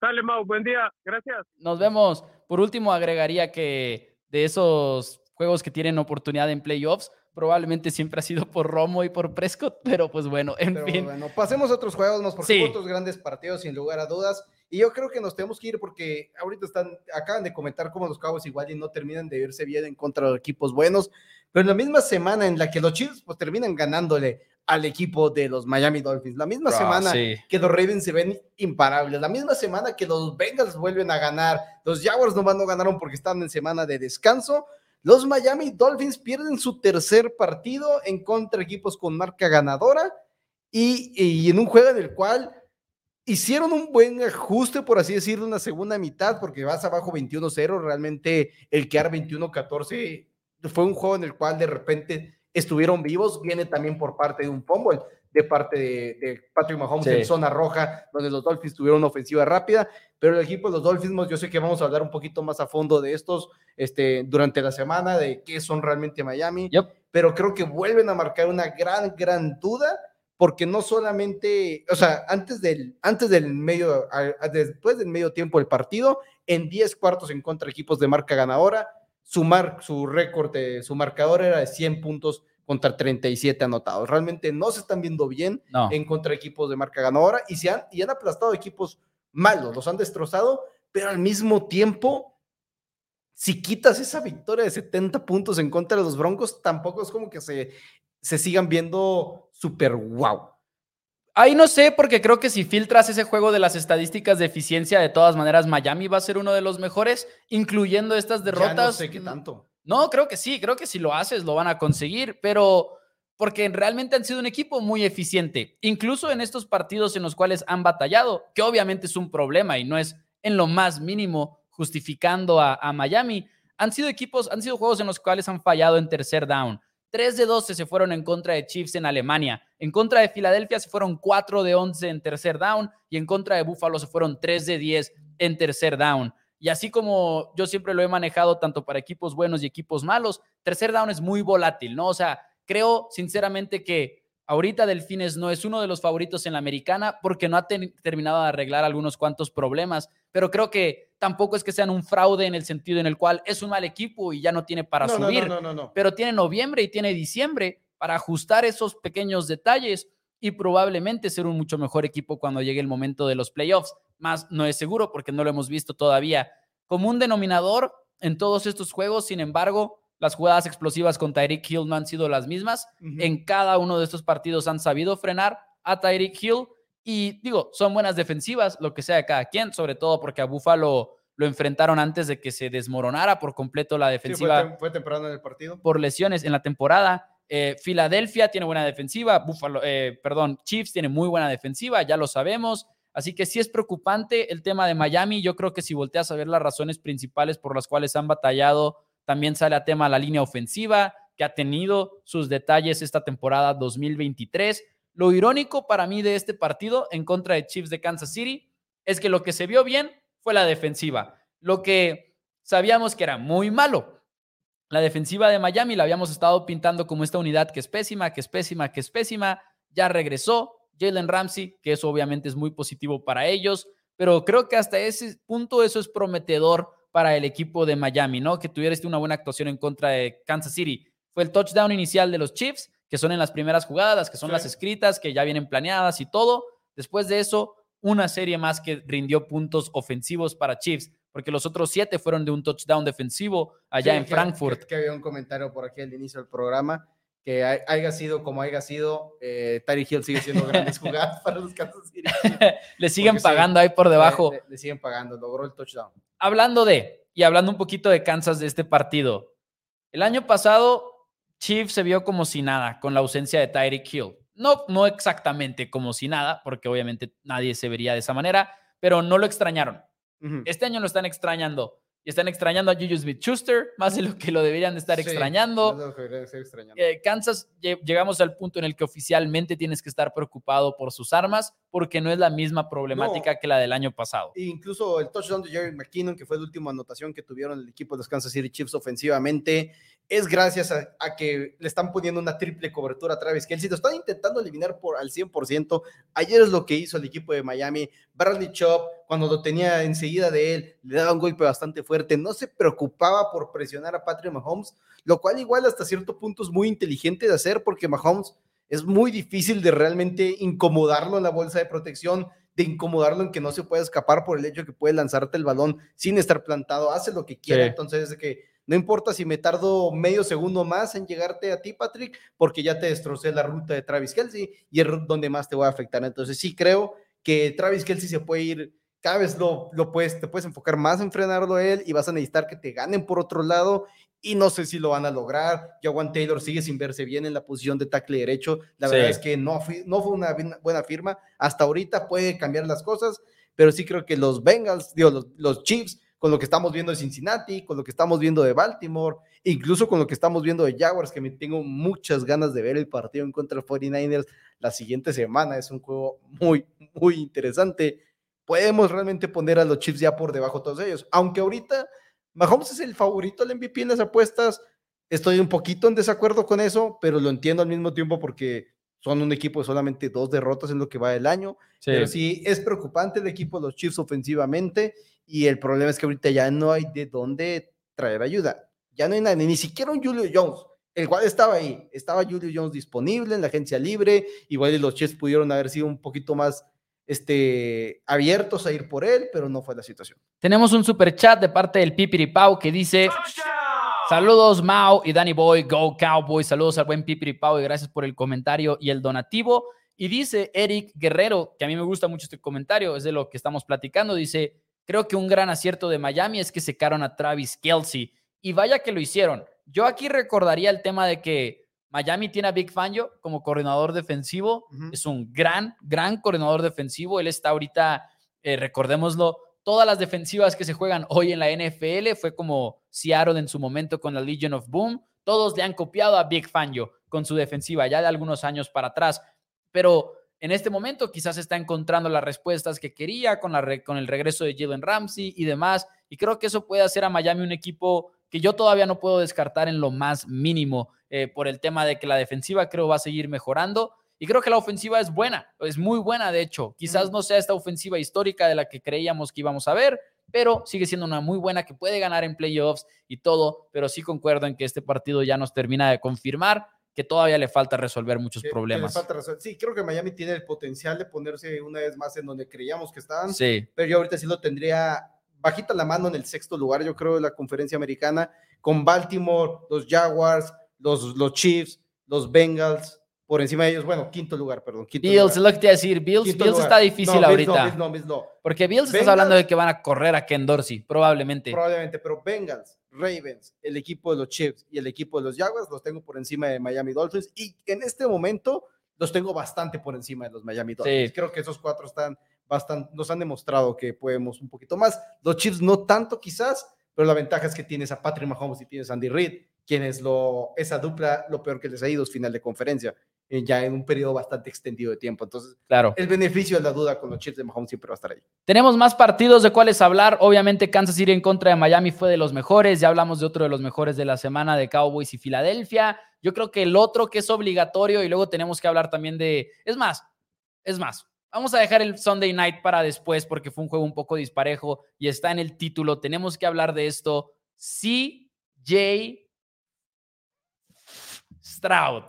Dale, Mau, buen día. Gracias. Nos vemos. Por último, agregaría que de esos juegos que tienen oportunidad en playoffs, probablemente siempre ha sido por Romo y por Prescott, pero pues bueno, en fin. Bueno, pasemos a otros juegos, nos por otros grandes partidos, sin lugar a dudas. Y yo creo que nos tenemos que ir porque ahorita están, acaban de comentar cómo los Cowboys igual y no terminan de verse bien en contra de equipos buenos, pero en la misma semana en la que los Chiefs pues terminan ganándole al equipo de los Miami Dolphins, la misma ah, semana que los Ravens se ven imparables, la misma semana que los Bengals vuelven a ganar, los Jaguars nomás no ganaron porque están en semana de descanso, los Miami Dolphins pierden su tercer partido en contra de equipos con marca ganadora y, y en un juego en el cual hicieron un buen ajuste, por así decirlo, en la segunda mitad, porque vas abajo 21-0. Realmente el quedar 21-14 fue un juego en el cual de repente estuvieron vivos. Viene también por parte de un fumble, de parte de, Patrick Mahomes en zona roja, donde los Dolphins tuvieron una ofensiva rápida. Pero el equipo de los Dolphins, yo sé que vamos a hablar un poquito más a fondo de estos este, durante la semana, de qué son realmente Miami. Pero creo que vuelven a marcar una gran, gran duda porque no solamente, o sea, antes del, antes del medio, después del medio tiempo del partido, en 10 cuartos en contra de equipos de marca ganadora, su, su récord, su marcador era de 100 puntos contra 37 anotados. Realmente no se están viendo bien No. en contra de equipos de marca ganadora y, se han, y han aplastado equipos malos, los han destrozado, pero al mismo tiempo, si quitas esa victoria de 70 puntos en contra de los Broncos, tampoco es como que se, se sigan viendo súper wow. Ahí no sé, porque creo que si filtras ese juego de las estadísticas de eficiencia, de todas maneras, Miami va a ser uno de los mejores, incluyendo estas derrotas. Ya no sé qué tanto. No, creo que sí, creo que si lo haces lo van a conseguir, pero porque realmente han sido un equipo muy eficiente, incluso en estos partidos en los cuales han batallado, que obviamente es un problema y no es en lo más mínimo justificando a, a Miami. Han sido equipos, han sido juegos en los cuales han fallado en tercer down. 3 de 12 se fueron en contra de Chiefs en Alemania. En contra de Filadelfia se fueron 4 de 11 en tercer down y en contra de Buffalo se fueron 3 de 10 en tercer down. Y así como yo siempre lo he manejado tanto para equipos buenos y equipos malos, tercer down es muy volátil, ¿no? O sea, creo sinceramente que ahorita Delfines no es uno de los favoritos en la americana porque no ha terminado de arreglar algunos cuantos problemas, pero creo que tampoco es que sean un fraude en el sentido en el cual es un mal equipo y ya no tiene para no, subir no, no, pero tiene noviembre y tiene diciembre para ajustar esos pequeños detalles y probablemente ser un mucho mejor equipo cuando llegue el momento de los playoffs. Más no es seguro porque no lo hemos visto todavía. Como un denominador en todos estos juegos, sin embargo, las jugadas explosivas con Tyreek Hill no han sido las mismas. En cada uno de estos partidos han sabido frenar a Tyreek Hill y digo, son buenas defensivas, lo que sea de cada quien, sobre todo porque a Buffalo lo enfrentaron antes de que se desmoronara por completo la Sí, fue, defensiva tem- fue temprano en el partido. por lesiones en la temporada. Eh, Filadelfia tiene buena defensiva, Buffalo, eh, perdón, Chiefs tiene muy buena defensiva, ya lo sabemos. Así que sí es preocupante el tema de Miami. Yo creo que si volteas a ver las razones principales por las cuales han batallado, también sale a tema la línea ofensiva, que ha tenido sus detalles esta temporada 2023. Lo irónico para mí de este partido en contra de Chiefs de Kansas City es que lo que se vio bien fue la defensiva. Lo que sabíamos que era muy malo la defensiva de Miami la habíamos estado pintando como esta unidad que es pésima, que es pésima, que es pésima. Ya regresó Jalen Ramsey, que eso obviamente es muy positivo para ellos, pero creo que hasta ese punto eso es prometedor para el equipo de Miami, ¿no? Que tuviera este una buena actuación en contra de Kansas City. Fue el touchdown inicial de los Chiefs, que son en las primeras jugadas, que son Sí. las escritas, que ya vienen planeadas y todo. Después de eso, una serie más que rindió puntos ofensivos para Chiefs, porque los otros siete fueron de un touchdown defensivo allá Sí, en que- Frankfurt. Que, que había un comentario por aquí al inicio del programa que hay- haya sido como haya sido, eh, Tyreek Hill sigue siendo grandes jugadas para los Kansas City. Le siguen Porque sí, pagando ahí por debajo. Le- le siguen pagando, logró el touchdown. Hablando de, y hablando un poquito de Kansas de este partido. El año pasado, Chiefs se vio como si nada con la ausencia de Tyreek Hill. No, no exactamente como si nada, porque obviamente nadie se vería de esa manera, pero no lo extrañaron. Este año lo están extrañando. Y están extrañando a Juju Smith-Schuster más de lo que lo deberían de estar Sí, extrañando. lo. Eh, Kansas, lle- llegamos al punto en el que oficialmente tienes que estar preocupado por sus armas, porque no es la misma problemática que la del año pasado. E incluso el touchdown de Jerry McKinnon, que fue la última anotación que tuvieron el equipo de los Kansas City Chiefs ofensivamente, es gracias a, a que le están poniendo una triple cobertura a Travis Kelsey. Lo están intentando eliminar por, al 100%. Ayer es lo que hizo el equipo de Miami. Bradley Chop, cuando lo tenía enseguida de él, le daba un golpe bastante fuerte. No se preocupaba por presionar a Patrick Mahomes, lo cual igual hasta cierto punto es muy inteligente de hacer porque Mahomes es muy difícil de realmente incomodarlo en la bolsa de protección, de incomodarlo en que no se puede escapar por el hecho de que puede lanzarte el balón sin estar plantado, hace lo que quiera, Sí. entonces es de que no importa si me tardo medio segundo más en llegarte a ti, Patrick, porque ya te destrocé la ruta de Travis Kelsey y es donde más te voy a afectar. Entonces sí creo que Travis Kelsey se puede ir, cada vez lo, lo puedes, te puedes enfocar más en frenarlo a él y vas a necesitar que te ganen por otro lado y no sé si lo van a lograr. Jawan Taylor sigue sin verse bien en la posición de tackle derecho. La Sí. verdad es que no, no fue una buena firma. Hasta ahorita puede cambiar las cosas, pero sí creo que los Bengals, digo, los, los Chiefs, con lo que estamos viendo de Cincinnati, con lo que estamos viendo de Baltimore, incluso con lo que estamos viendo de Jaguars, que me tengo muchas ganas de ver el partido en contra de 49ers la siguiente semana. Es un juego muy, muy interesante. Podemos realmente poner a los Chiefs ya por debajo de todos ellos, aunque ahorita Mahomes es el favorito al MVP en las apuestas. Estoy un poquito en desacuerdo con eso, pero lo entiendo al mismo tiempo porque son un equipo de solamente dos derrotas en lo que va del año. Pero sí es preocupante el equipo de los Chiefs ofensivamente y el problema es que ahorita ya no hay de dónde traer ayuda. Ya no hay nadie, ni siquiera un Julio Jones, el cual estaba ahí, estaba Julio Jones disponible en la agencia libre, igual los Chiefs pudieron haber sido un poquito más este, abiertos a ir por él, pero no fue la situación. Tenemos un super chat de parte del Pipiripau que dice: Saludos, Mao y Danny Boy, Go Cowboys. Saludos al buen Pipiripau y gracias por el comentario y el donativo. Y dice Eric Guerrero, que a mí me gusta mucho este comentario, es de lo que estamos platicando. Dice: Creo que un gran acierto de Miami es que secaron a Travis Kelsey. Y vaya que lo hicieron. Yo aquí recordaría el tema de que Miami tiene a Big Fangio como coordinador defensivo. Es un gran, gran coordinador defensivo. Él está ahorita, eh, recordémoslo, todas las defensivas que se juegan hoy en la NFL fue como Seattle en su momento con la Legion of Boom. Todos le han copiado a Big Fangio con su defensiva ya de algunos años para atrás. Pero en este momento quizás está encontrando las respuestas que quería con, la con el regreso de Jalen Ramsey y demás. Y creo que eso puede hacer a Miami un equipo que yo todavía no puedo descartar en lo más mínimo eh, por el tema de que la defensiva creo va a seguir mejorando. Y creo que la ofensiva es buena, es muy buena de hecho. Quizás no sea esta ofensiva histórica de la que creíamos que íbamos a ver, pero sigue siendo una muy buena que puede ganar en playoffs y todo. Pero sí concuerdo en que este partido ya nos termina de confirmar que todavía le falta resolver muchos Que- que les problemas. falta. Sí, creo que Miami tiene el potencial de ponerse una vez más en donde creíamos que estaban, Sí, pero yo ahorita sí lo tendría bajita la mano en el sexto lugar, yo creo, de la conferencia americana, con Baltimore, los Jaguars, los, los Chiefs, los Bengals, por encima de ellos, bueno, quinto lugar, perdón. Quinto Bills, es lo que te iba a decir. Bills, Quinto Bills lugar. está difícil No, Bills no, ahorita. Bills no, Bills no. Porque Bills estás Bengals- hablando de que van a correr a Ken Dorsey, probablemente. Probablemente, pero Bengals, Ravens, el equipo de los Chiefs y el equipo de los Jaguars los tengo por encima de Miami Dolphins y en este momento los tengo bastante por encima de los Miami Dolphins. Sí. Creo que esos cuatro están bastante, nos han demostrado que podemos un poquito más. Los Chiefs no tanto quizás, pero la ventaja es que tienes a Patrick Mahomes y tienes a Andy Reid, quienes lo, esa dupla, lo peor que les ha ido es final de conferencia, eh, ya en un periodo bastante extendido de tiempo. Entonces, Claro. el beneficio de la duda con los Chiefs de Mahomes siempre va a estar ahí. Tenemos más partidos de cuáles hablar. Obviamente, Kansas City en contra de Miami fue de los mejores. Ya hablamos de otro de los mejores de la semana de Cowboys y Filadelfia. Yo creo que el otro que es obligatorio y luego tenemos que hablar también de. Es más, es más. Vamos a dejar el Sunday night para después porque fue un juego un poco disparejo y está en el título. Tenemos que hablar de esto. CJ Stroud.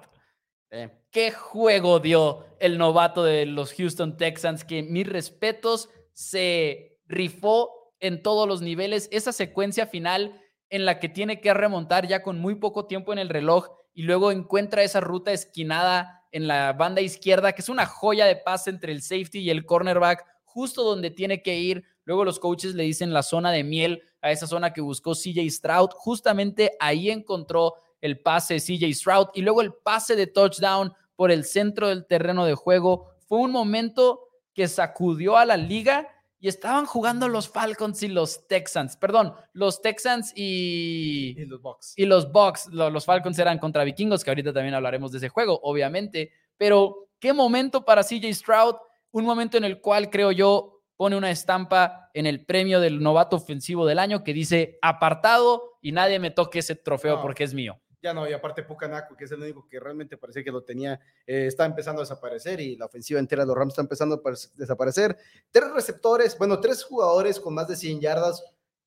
Eh, qué juego dio el novato de los Houston Texans, que mis respetos se rifó en todos los niveles. Esa secuencia final en la que tiene que remontar ya con muy poco tiempo en el reloj y luego encuentra esa ruta esquinada en la banda izquierda, que es una joya de pase entre el safety y el cornerback, justo donde tiene que ir. Luego los coaches le dicen la zona de miel a esa zona que buscó CJ Stroud. Justamente ahí encontró el pase CJ Stroud y luego el pase de touchdown por el centro del terreno de juego. Fue un momento que sacudió a la liga y estaban jugando los Falcons y los Texans. Perdón, los Texans y, y los Bucks. y los Bucks. Lo- Los Falcons eran contra vikingos, que ahorita también hablaremos de ese juego, obviamente. Pero qué momento para CJ Stroud. Un momento en el cual creo yo pone una estampa en el premio del novato ofensivo del año que dice apartado y nadie me toque ese trofeo No. porque es mío. Ya no, y aparte Pucanaco, que es el único que realmente parecía que lo tenía, eh, está empezando a desaparecer y la ofensiva entera de los Rams está empezando a parec- desaparecer. Tres receptores, bueno, tres jugadores con más de 100 yardas,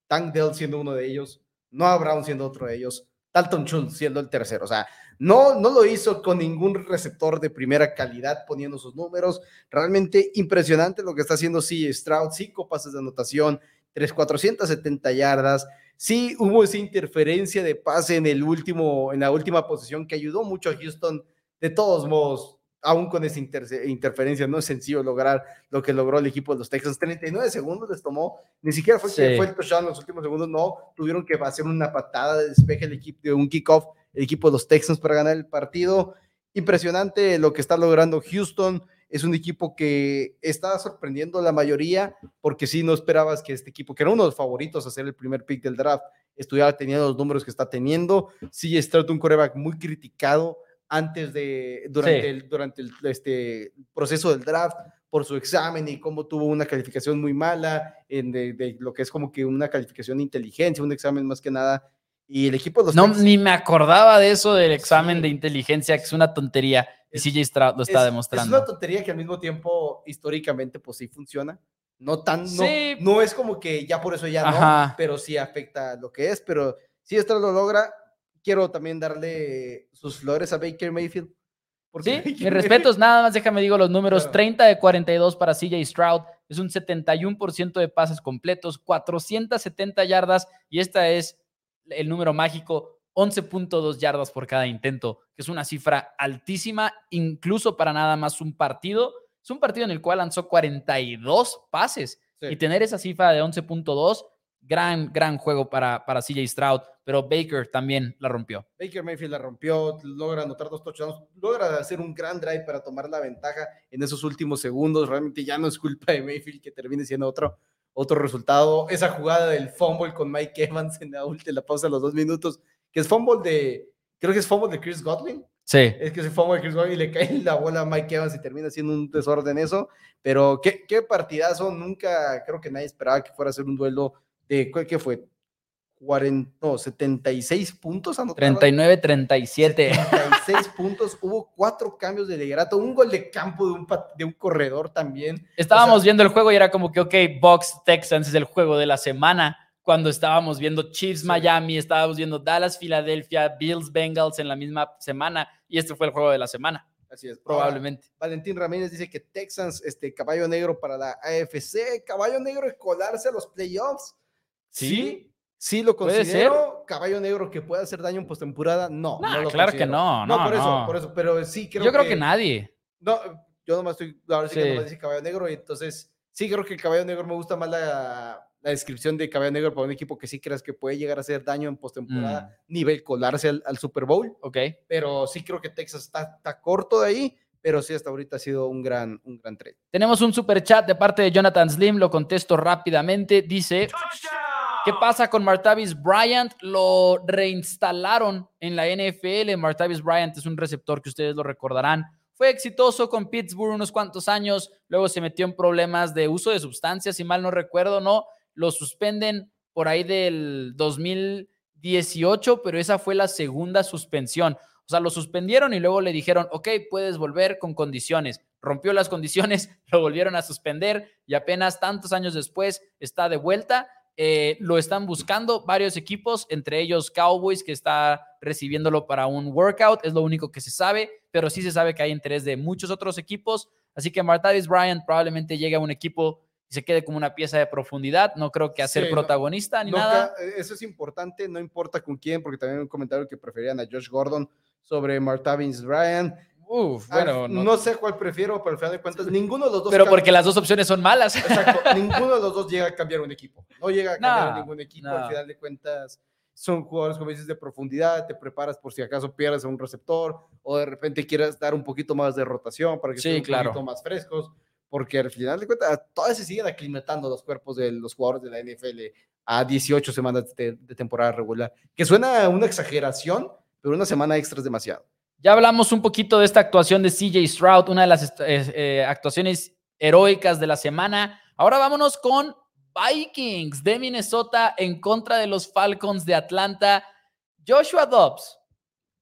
Tank Dell siendo uno de ellos, Noah Brown siendo otro de ellos, Dalton Schultz siendo el tercero. O sea, no, no lo hizo con ningún receptor de primera calidad poniendo sus números. Realmente impresionante lo que está haciendo CJ Stroud, cinco pases de anotación, 3, 470 yardas. Sí, hubo esa interferencia de pase en el último, en la última posición que ayudó mucho a Houston. De todos modos, aún con esa interce- interferencia, no es sencillo lograr lo que logró el equipo de los Texans. 39 segundos les tomó, ni siquiera fue, que fue el touchdown en los últimos segundos, no, tuvieron que hacer una patada de despeje el equipo, de un kickoff, el equipo de los Texans para ganar el partido. Impresionante lo que está logrando Houston. Es un equipo que está sorprendiendo a la mayoría, porque sí no esperabas que este equipo, que era uno de los favoritos a ser el primer pick del draft, estuviera teniendo los números que está teniendo. Sí, Stroud, un coreback muy criticado antes de, durante, Sí. el, durante el este, proceso del draft, por su examen y cómo tuvo una calificación muy mala en de, de lo que es como que una calificación de inteligencia, un examen más que nada. Y el equipo de los No, Texans- ni me acordaba de eso del examen Sí. de inteligencia, que es una tontería. Y Es- CJ Stroud lo está es, demostrando. Es una tontería que al mismo tiempo, históricamente, pues sí funciona. No tan, no, Sí. no es como que ya por eso ya Ajá. no, pero sí afecta lo que es. Pero si esto lo logra, quiero también darle sus flores a Baker Mayfield. porque Sí, mis respetos, nada más déjame digo los números. Claro. 30 de 42 para CJ Stroud, es un 71% de pases completos, 470 yardas y esta es el número mágico, 11.2 yardas por cada intento, que es una cifra altísima, incluso para nada más un partido. Es un partido en el cual lanzó 42 pases Sí. y tener esa cifra de 11.2, gran, gran juego para, para CJ Stroud, pero Baker también la rompió. Baker Mayfield la rompió, logra anotar dos touchdowns, logra hacer un gran drive para tomar la ventaja en esos últimos segundos. Realmente ya no es culpa de Mayfield que termine siendo otro, otro resultado. Esa jugada del fumble con Mike Evans en la, última- la pausa de los dos minutos, que es fumble de, creo que es fumble de Chris Godwin. Sí. Es que se fumble de Chris Godwin y le cae la bola a Mike Evans y termina siendo un desorden eso. Pero qué, qué partidazo, nunca creo que nadie esperaba que fuera a ser un duelo de, ¿qué qué fue? 40, no, 76 puntos anotaron. 39-37. 76 puntos, hubo cuatro cambios de liderato, un gol de campo de un, de un corredor también. Estábamos O sea- viendo el juego y era como que, ok, Box Texans es el juego de la semana. Cuando estábamos viendo Chiefs Sí. Miami, estábamos viendo Dallas Filadelfia, Bills Bengals en la misma semana y este fue el juego de la semana, Así es, Ahora, probablemente. Valentín Ramírez dice que Texans, este caballo negro para la AFC, caballo negro de colarse a los playoffs. Sí. sí lo Puede considero. Caballo negro que puede hacer daño en postemporada, no. Nah, no lo claro que considero. no, no, por eso, no. por eso, pero sí creo Yo creo que nadie. No, yo nomás estoy, ahora sí, que Sí. nomás dice caballo negro, y entonces sí creo que el caballo negro me gusta más la, la descripción de caballo negro para un equipo que sí creas que puede llegar a hacer daño en postemporada, Mm. nivel colarse al, al Super Bowl, Ok. pero sí creo que Texas está, está corto de ahí, pero sí hasta ahorita ha sido un gran, un gran trade. Tenemos un super chat de parte de Jonathan Slim, lo contesto rápidamente. Dice, ¿qué pasa con Martavis Bryant? Lo reinstalaron en la NFL. Martavis Bryant es un receptor que ustedes lo recordarán. Fue exitoso con Pittsburgh unos cuantos años, luego se metió en problemas de uso de sustancias, si mal no recuerdo, ¿no? Lo suspenden por ahí del 2018, pero esa fue la segunda suspensión. O sea, lo suspendieron y luego le dijeron, ok, puedes volver con condiciones. Rompió las condiciones, lo volvieron a suspender y apenas tantos años después está de vuelta. Eh, lo están buscando varios equipos, entre ellos Cowboys, que está recibiéndolo para un workout. Es lo único que se sabe, pero sí se sabe que hay interés de muchos otros equipos. Así que Martavis Bryant probablemente llegue a un equipo y se quede como una pieza de profundidad. No creo que a ser Sí, no- protagonista ni No nada. eh, Eso es importante, no importa con quién, porque también un comentario que preferían a Josh Gordon sobre Martavis Bryant. Uf, Al- bueno, no, no- sé cuál prefiero, pero al final de cuentas, ninguno de los dos pero cambia- porque las dos opciones son malas. Exacto, ninguno de los dos llega a cambiar un equipo. No llega a cambiar No, ningún equipo. no. Al final de cuentas, son jugadores, como dices, de profundidad. Te preparas por si acaso pierdes a un receptor o de repente quieras dar un poquito más de rotación para que Sí, estén un poquito más frescos. Porque al final de cuentas, todavía se siguen aclimatando los cuerpos de los jugadores de la NFL a 18 semanas de, de temporada regular. Que suena una exageración, pero una semana extra es demasiado. Ya hablamos un poquito de esta actuación de CJ Stroud, una de las eh, eh, actuaciones heroicas de la semana. Ahora vámonos con Vikings de Minnesota en contra de los Falcons de Atlanta. Joshua Dobbs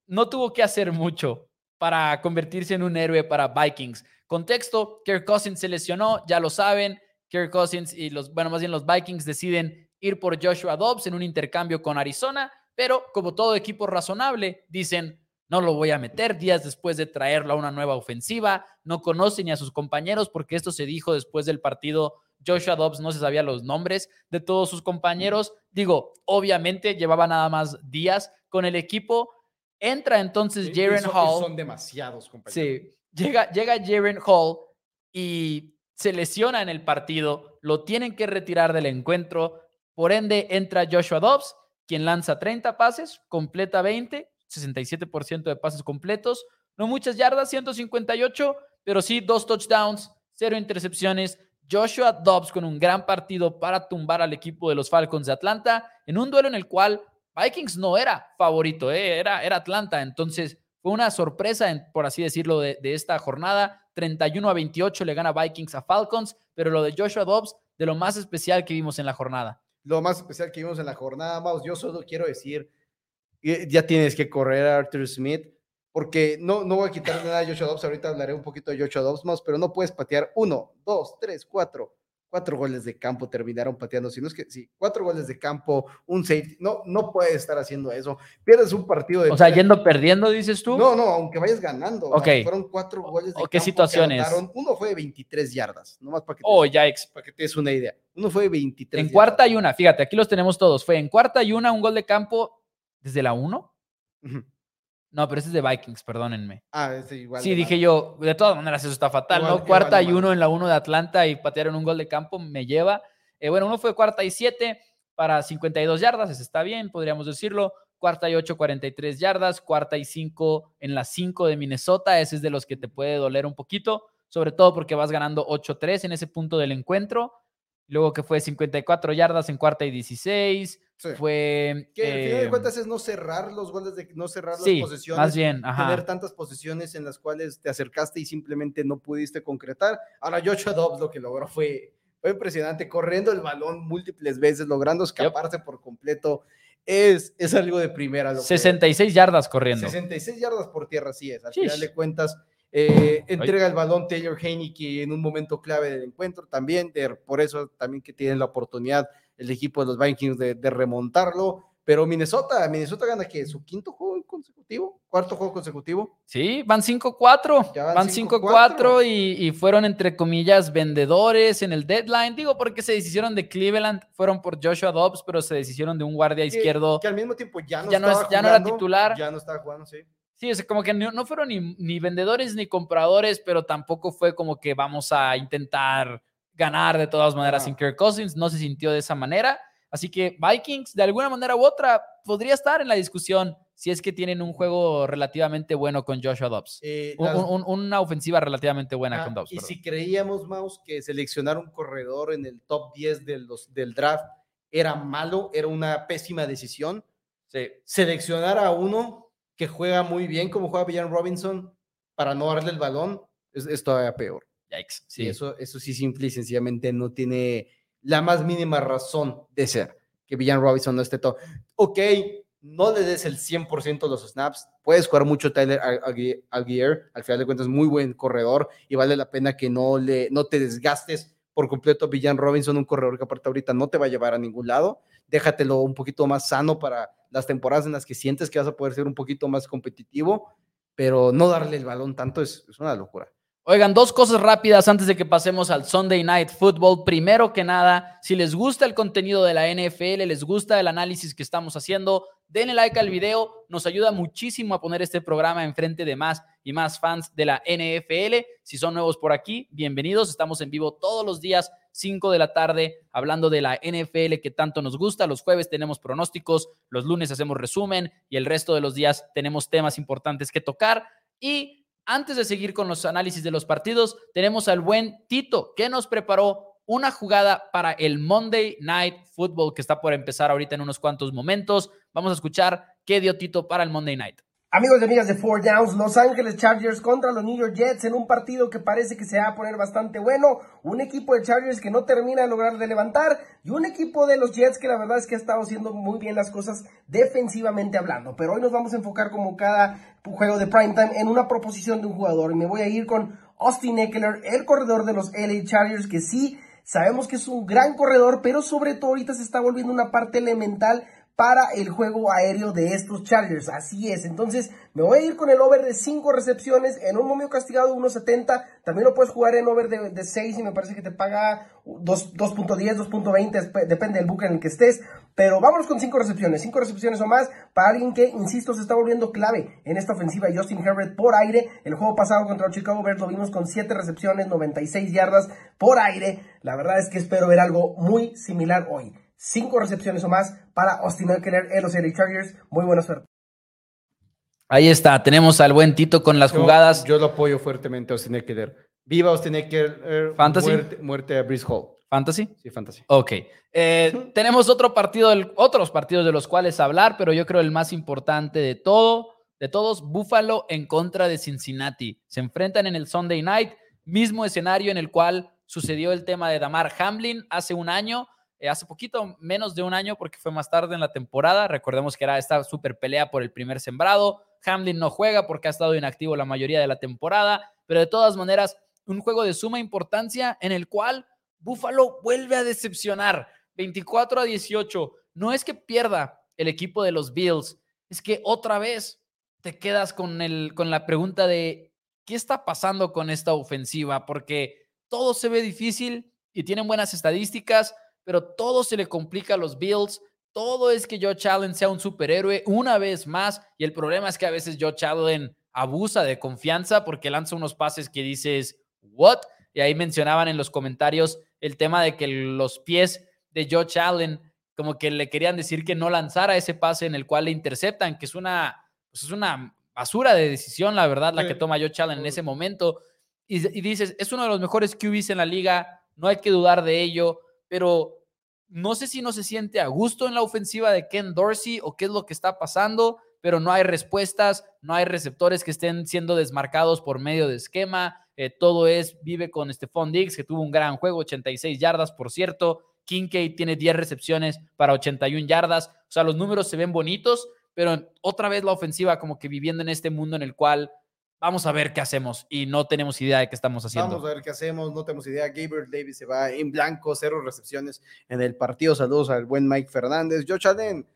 no tuvo que hacer mucho para convertirse en un héroe para Vikings. Contexto, Kirk Cousins se lesionó, ya lo saben. Kirk Cousins y los, bueno, más bien los Vikings deciden ir por Joshua Dobbs en un intercambio con Arizona, pero como todo equipo razonable, dicen, no lo voy a meter días después de traerlo a una nueva ofensiva, no conoce ni a sus compañeros porque esto se dijo después del partido. Joshua Dobbs no se sabía los nombres de todos sus compañeros. Digo, obviamente llevaba nada más días con el equipo. Entra entonces Jaren Hall. Son demasiados, compañeros. Sí, llega, llega Jaren Hall y se lesiona en el partido, lo tienen que retirar del encuentro, por ende entra Joshua Dobbs, quien lanza 30 pases, completa 20, 67% de pases completos, no muchas yardas, 158, pero sí dos touchdowns, cero intercepciones. Joshua Dobbs con un gran partido para tumbar al equipo de los Falcons de Atlanta en un duelo en el cual Vikings no era favorito, ¿eh? era, era Atlanta, entonces fue una sorpresa, por así decirlo, de, de esta jornada. 31 a 28 le gana Vikings a Falcons, pero lo de Joshua Dobbs, de lo más especial que vimos en la jornada. lo más especial que vimos en la jornada, Maus, yo solo quiero decir, ya tienes que correr a Arthur Smith, porque no, no voy a quitarle nada a Joshua Dobbs, ahorita hablaré un poquito de Joshua Dobbs, Maus, pero no puedes patear uno, dos, tres, cuatro, cuatro goles de campo terminaron pateando. Si no es que, sí, cuatro goles de campo, un safety. No, no puedes estar haciendo eso. Pierdes un partido de. O sea, yendo perdiendo, dices tú. No, no, aunque vayas ganando. Ok. Fueron cuatro goles de ¿O qué campo situaciones? Uno fue de 23 yardas, nomás para que, te, Oh, ya ex. para que te des una idea. Uno fue de 23 En yardas. cuarta y una, fíjate, aquí los tenemos todos. Fue en cuarta y una, un gol de campo desde la uno. Ujú. No, pero ese es de Vikings, perdónenme. Ah, ese igual. Sí, dije mal. yo, de todas maneras eso está fatal, Igual- ¿no? Cuarta y mal. uno en la uno de Atlanta y patearon un gol de campo, me lleva. Eh, bueno, uno fue cuarta y siete para 52 yardas, ese está bien, podríamos decirlo. Cuarta y ocho, 43 yardas. Cuarta y cinco en la cinco de Minnesota, ese es de los que te puede doler un poquito, sobre todo porque vas ganando 8-3 en ese punto del encuentro. Luego que fue 54 yardas en cuarta y 16. Sí. Fue... Que al final de eh, cuentas es no cerrar los goles, de, no cerrar sí, las posesiones. más bien, ajá. tener tantas posiciones en las cuales te acercaste y simplemente no pudiste concretar. Ahora, Joshua Dobbs lo que logró fue, fue impresionante, corriendo el balón múltiples veces, logrando escaparse por completo. Es, es algo de primera. Lo que- 66 yardas corriendo. 66 yardas por tierra, así es. Al Shish. final de cuentas, eh, entrega el balón Taylor Heineke en un momento clave del encuentro también. de- por eso también que tienen la oportunidad el equipo de los Vikings de, de remontarlo. Pero Minnesota, Minnesota gana que su quinto juego consecutivo, cuarto juego consecutivo. Sí, van 5-4. Ya van Van 5-4. 5-4 y, y fueron, entre comillas, vendedores en el deadline. Digo, porque se deshicieron de Cleveland, fueron por Joshua Dobbs, pero se deshicieron de un guardia Que- izquierdo. Que, al mismo tiempo ya no, Ya no es- estaba ya no era jugando, titular. Ya no estaba jugando, sí. Sí, es como que no, no fueron ni, ni vendedores ni compradores, pero tampoco fue como que vamos a intentar ganar de todas maneras sin Kirk Cousins. No se sintió de esa manera. Así que Vikings, de alguna manera u otra, podría estar en la discusión si es que tienen un juego relativamente bueno con Joshua Dobbs. Eh, Un- las- un- una ofensiva relativamente buena Ah, con Dobbs. y perdón. si creíamos, Maus, que seleccionar un corredor en el top 10 de los, del draft era malo, era una pésima decisión, Sí. seleccionar a uno que juega muy bien como juega Villan Robinson para no darle el balón es, es todavía peor. Yikes. Sí, Sí. eso, eso sí simple y sencillamente no tiene la más mínima razón de ser que Villan Robinson no esté todo. Ok, no le des el 100% de los snaps, puedes jugar mucho Tyler Algier, al final de cuentas muy buen corredor y vale la pena que no, le, no te desgastes por completo a Villan Robinson, un corredor que aparte ahorita no te va a llevar a ningún lado, déjatelo un poquito más sano para las temporadas en las que sientes que vas a poder ser un poquito más competitivo, pero no darle el balón tanto es, es una locura. Oigan, dos cosas rápidas antes de que pasemos al Sunday Night Football. Primero que nada, si les gusta el contenido de la NFL, les gusta el análisis que estamos haciendo, denle like al video. Nos ayuda muchísimo a poner este programa enfrente de más y más fans de la NFL. Si son nuevos por aquí, bienvenidos. Estamos en vivo todos los días, 5 de la tarde, hablando de la NFL que tanto nos gusta. Los jueves tenemos pronósticos, los lunes hacemos resumen y el resto de los días tenemos temas importantes que tocar. Y antes de seguir con los análisis de los partidos, tenemos al buen Tito, que nos preparó una jugada para el Monday Night Football que está por empezar ahorita en unos cuantos momentos. Vamos a escuchar qué dio Tito para el Monday Night. Amigos y amigas de Four Downs, Los Ángeles Chargers contra los New York Jets en un partido que parece que se va a poner bastante bueno. Un equipo de Chargers que no termina de lograr de levantar y un equipo de los Jets que la verdad es que ha estado haciendo muy bien las cosas defensivamente hablando. Pero hoy nos vamos a enfocar como cada juego de primetime en una proposición de un jugador. Y me voy a ir con Austin Eckler, el corredor de los LA Chargers, que sí sabemos que es un gran corredor, pero sobre todo ahorita se está volviendo una parte elemental para el juego aéreo de estos Chargers. Así es. Entonces, me voy a ir con el over de 5 recepciones en un momio castigado de 1.70. También lo puedes jugar en over de, de 6 y me parece que te paga 2 2.10, 2.20, despe- depende del book en el que estés. Pero vámonos con 5 recepciones. 5 recepciones o más para alguien que, insisto, se está volviendo clave en esta ofensiva. Justin Herbert por aire. El juego pasado contra Chicago Bears lo vimos con 7 recepciones, 96 yardas por aire. La verdad es que espero ver algo muy similar hoy. 5 recepciones o más para Austin Eckler en los LA Chargers. Muy buena suerte. Ahí está, tenemos al buen Tito con las Yo- jugadas. Yo, lo apoyo fuertemente a Austin Eckler. Viva Austin Eckler. Fantasy. Muerte, muerte a Brice Hall. Fantasy. Sí, fantasy. Ok. Eh, tenemos otro partido, otros partidos de los cuales hablar, pero yo creo el más importante de todo, de todos, Buffalo en contra de Cincinnati. Se enfrentan en el Sunday Night, mismo escenario en el cual sucedió el tema de Damar Hamlin hace un año, eh, hace poquito menos de un año porque fue más tarde en la temporada. Recordemos que era esta super pelea por el primer sembrado. Hamlin no juega porque ha estado inactivo la mayoría de la temporada, pero de todas maneras, un juego de suma importancia en el cual Buffalo vuelve a decepcionar. 24 a 18. No es que pierda el equipo de los Bills, es que otra vez te quedas con, el, con la pregunta de qué está pasando con esta ofensiva, porque todo se ve difícil y tienen buenas estadísticas, pero todo se le complica a los Bills. Todo es que Joe Allen sea un superhéroe una vez más y el problema es que a veces Joe Allen abusa de confianza porque lanza unos pases que dices, ¿what? Y ahí mencionaban en los comentarios el tema de que los pies de Joe Allen como que le querían decir que no lanzara ese pase en el cual le interceptan, que es una, pues es una basura de decisión, la verdad, la que toma Joe Allen en ese momento. Y, y, dices, es uno de los mejores QBs en la liga, no hay que dudar de ello, pero no sé si no se siente a gusto en la ofensiva de Ken Dorsey o qué es lo que está pasando pero no hay respuestas, no hay receptores que estén siendo desmarcados por medio de esquema. Eh, todo es, vive con Stephon Diggs, que tuvo un gran juego, 86 yardas, por cierto. Kincaid tiene 10 recepciones para 81 yardas. O sea, los números se ven bonitos, pero otra vez la ofensiva como que viviendo en este mundo en el cual vamos a ver qué hacemos y no tenemos idea de qué estamos haciendo. Vamos a ver qué hacemos, no tenemos idea. Gabriel Davis se va en blanco, cero recepciones en el partido. Saludos al buen Mike Fernández. Josh Allen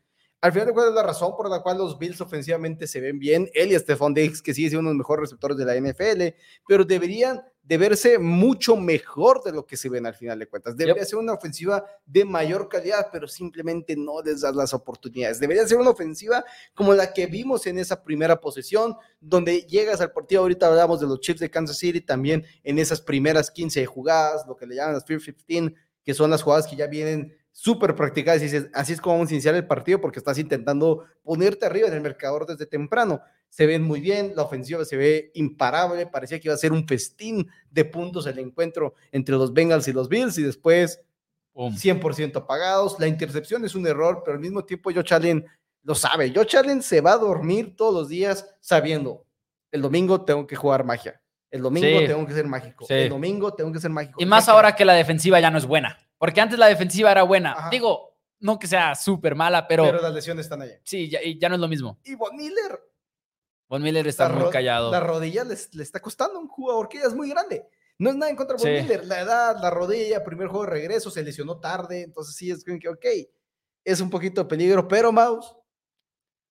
al final de cuentas, la razón por la cual los Bills ofensivamente se ven bien, él y Stephon Diggs, que sigue siendo uno de los mejores receptores de la NFL, pero deberían de verse mucho mejor de lo que se ven al final de cuentas. Debería ser una ofensiva de mayor calidad, pero simplemente no les das las oportunidades. Debería ser una ofensiva como la que vimos en esa primera posesión, donde llegas al partido, ahorita hablamos de los Chiefs de Kansas City, también en esas primeras 15 jugadas, lo que le llaman las Fear 15, que son las jugadas que ya vienen súper practicadas y dices, así es como vamos a iniciar el partido porque estás intentando ponerte arriba en el marcador desde temprano. Se ven muy bien, la ofensiva se ve imparable, parecía que iba a ser un festín de puntos el encuentro entre los Bengals y los Bills y después 100% apagados. La intercepción es un error, pero al mismo tiempo Joe Allen lo sabe. Joe Allen se va a dormir todos los días sabiendo, el domingo tengo que jugar magia. El domingo tengo que ser mágico. El domingo tengo que ser mágico. Y más ahora que la defensiva ya no es buena. Porque antes la defensiva era buena. Digo, no que sea súper mala, pero. Pero las lesiones están allá. Sí, ya, ya no es lo mismo. Y Von Miller. Von Miller está muy callado. La rodilla le, está costando a un jugador que ya es muy grande. No es nada en contra de Von Miller. La edad, la rodilla, primer juego de regreso, se lesionó tarde. Entonces sí, es que, ok, es un poquito de peligro, pero Mouse,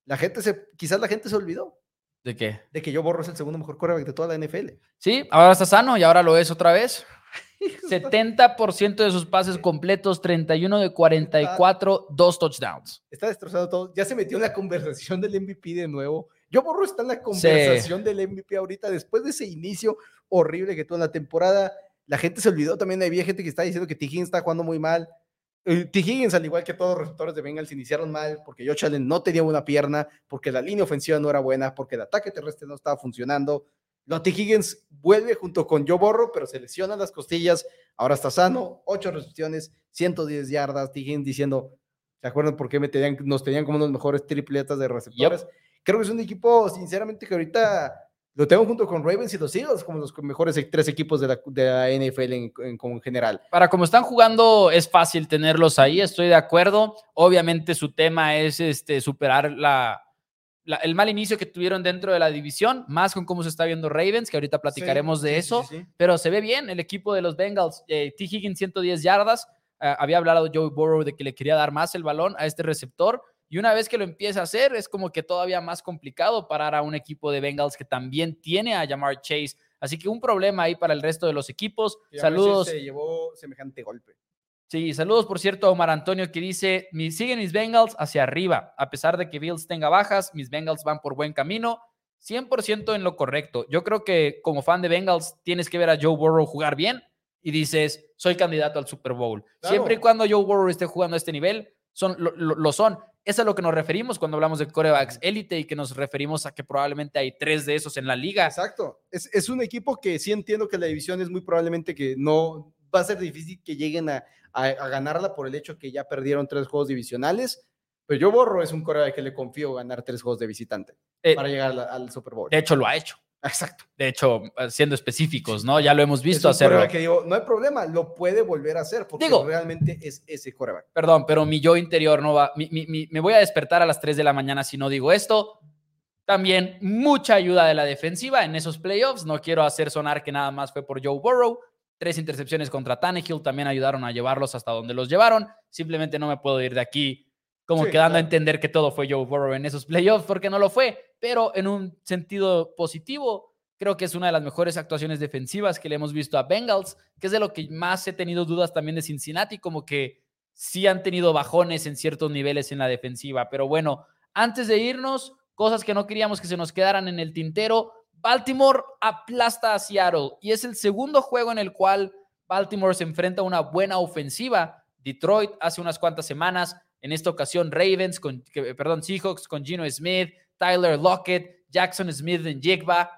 la gente se, quizás la gente se olvidó. ¿De qué? De que yo borro es el segundo mejor quarterback de toda la NFL. Sí, ahora está sano y ahora lo es otra vez. 70% de sus pases completos, 31 de 44, dos touchdowns. Está destrozado todo. Ya se metió en la conversación del MVP de nuevo. Yo borro está en la conversación del MVP ahorita, después de ese inicio horrible que tuvo en la temporada. La gente se olvidó también, había gente que está diciendo que T. Higgins está jugando muy mal. Eh, T. Higgins, al igual que todos los receptores de Bengals, iniciaron mal porque Josh Allen no tenía una pierna, porque la línea ofensiva no era buena, porque el ataque terrestre no estaba funcionando. Lotte Higgins vuelve junto con Joe Borro, pero se lesiona las costillas. Ahora está sano, ocho recepciones, 110 yardas. Higgins diciendo, ¿se acuerdan por qué me tenían, nos tenían como unos mejores tripletas de receptores? Creo que es un equipo, sinceramente, que ahorita lo tengo junto con Ravens y los Eagles como los mejores tres equipos de la, NFL en, en, general. Para como están jugando, es fácil tenerlos ahí, estoy de acuerdo. Obviamente su tema es este, superar la, el mal inicio que tuvieron dentro de la división, más con cómo se está viendo Ravens, que ahorita platicaremos de eso, pero se ve bien el equipo de los Bengals. Eh, T. Higgins 110 yardas, eh, había hablado Joe Burrow de que le quería dar más el balón a este receptor, y una vez que lo empieza a hacer, es como que todavía más complicado parar a un equipo de Bengals que también tiene a Jamar Chase. Así que un problema ahí para el resto de los equipos. Saludos. Se llevó semejante golpe. Sí, saludos por cierto a Omar Antonio que dice, siguen mis Bengals hacia arriba, a pesar de que Bills tenga bajas, mis Bengals van por buen camino, 100% en lo correcto. Yo creo que como fan de Bengals tienes que ver a Joe Burrow jugar bien y dices, soy candidato al Super Bowl. Siempre y cuando Joe Burrow esté jugando a este nivel, son, lo, son. Es a lo que nos referimos cuando hablamos de corebacks élite y que nos referimos a que probablemente hay tres de esos en la liga. Exacto. Es, es un equipo que sí entiendo que la división es muy probablemente que no va a ser difícil que lleguen a, a, ganarla por el hecho que ya perdieron tres juegos divisionales. Pero yo borro es un de que le confío ganar tres juegos de visitante eh, para llegar al, Super Bowl. De hecho, lo ha hecho. Exacto. De hecho, eh, siendo específicos, ¿no? Ya lo hemos visto hacerlo. que digo, no hay problema, lo puede volver a hacer porque digo, realmente es ese coreback. Perdón, pero mi yo interior no va. me voy a despertar a las 3 de la mañana si no digo esto. También mucha ayuda de la defensiva en esos playoffs. No quiero hacer sonar que nada más fue por Joe Burrow tres intercepciones contra Tannehill también ayudaron a llevarlos hasta donde los llevaron. Simplemente no me puedo ir de aquí como Sí, quedando a entender que todo fue Joe Burrow en esos playoffs, porque no lo fue, pero en un sentido positivo, creo que es una de las mejores actuaciones defensivas que le hemos visto a Bengals, que es de lo que más he tenido dudas también de Cincinnati, como que sí han tenido bajones en ciertos niveles en la defensiva, pero bueno, antes de irnos, cosas que no queríamos que se nos quedaran en el tintero, Baltimore aplasta a Seattle y es el segundo juego en el cual Baltimore se enfrenta a una buena ofensiva. Detroit hace unas cuantas semanas, en esta ocasión Ravens, con, perdón, Seahawks con Gino Smith, Tyler Lockett, Jackson Smith en Jigba,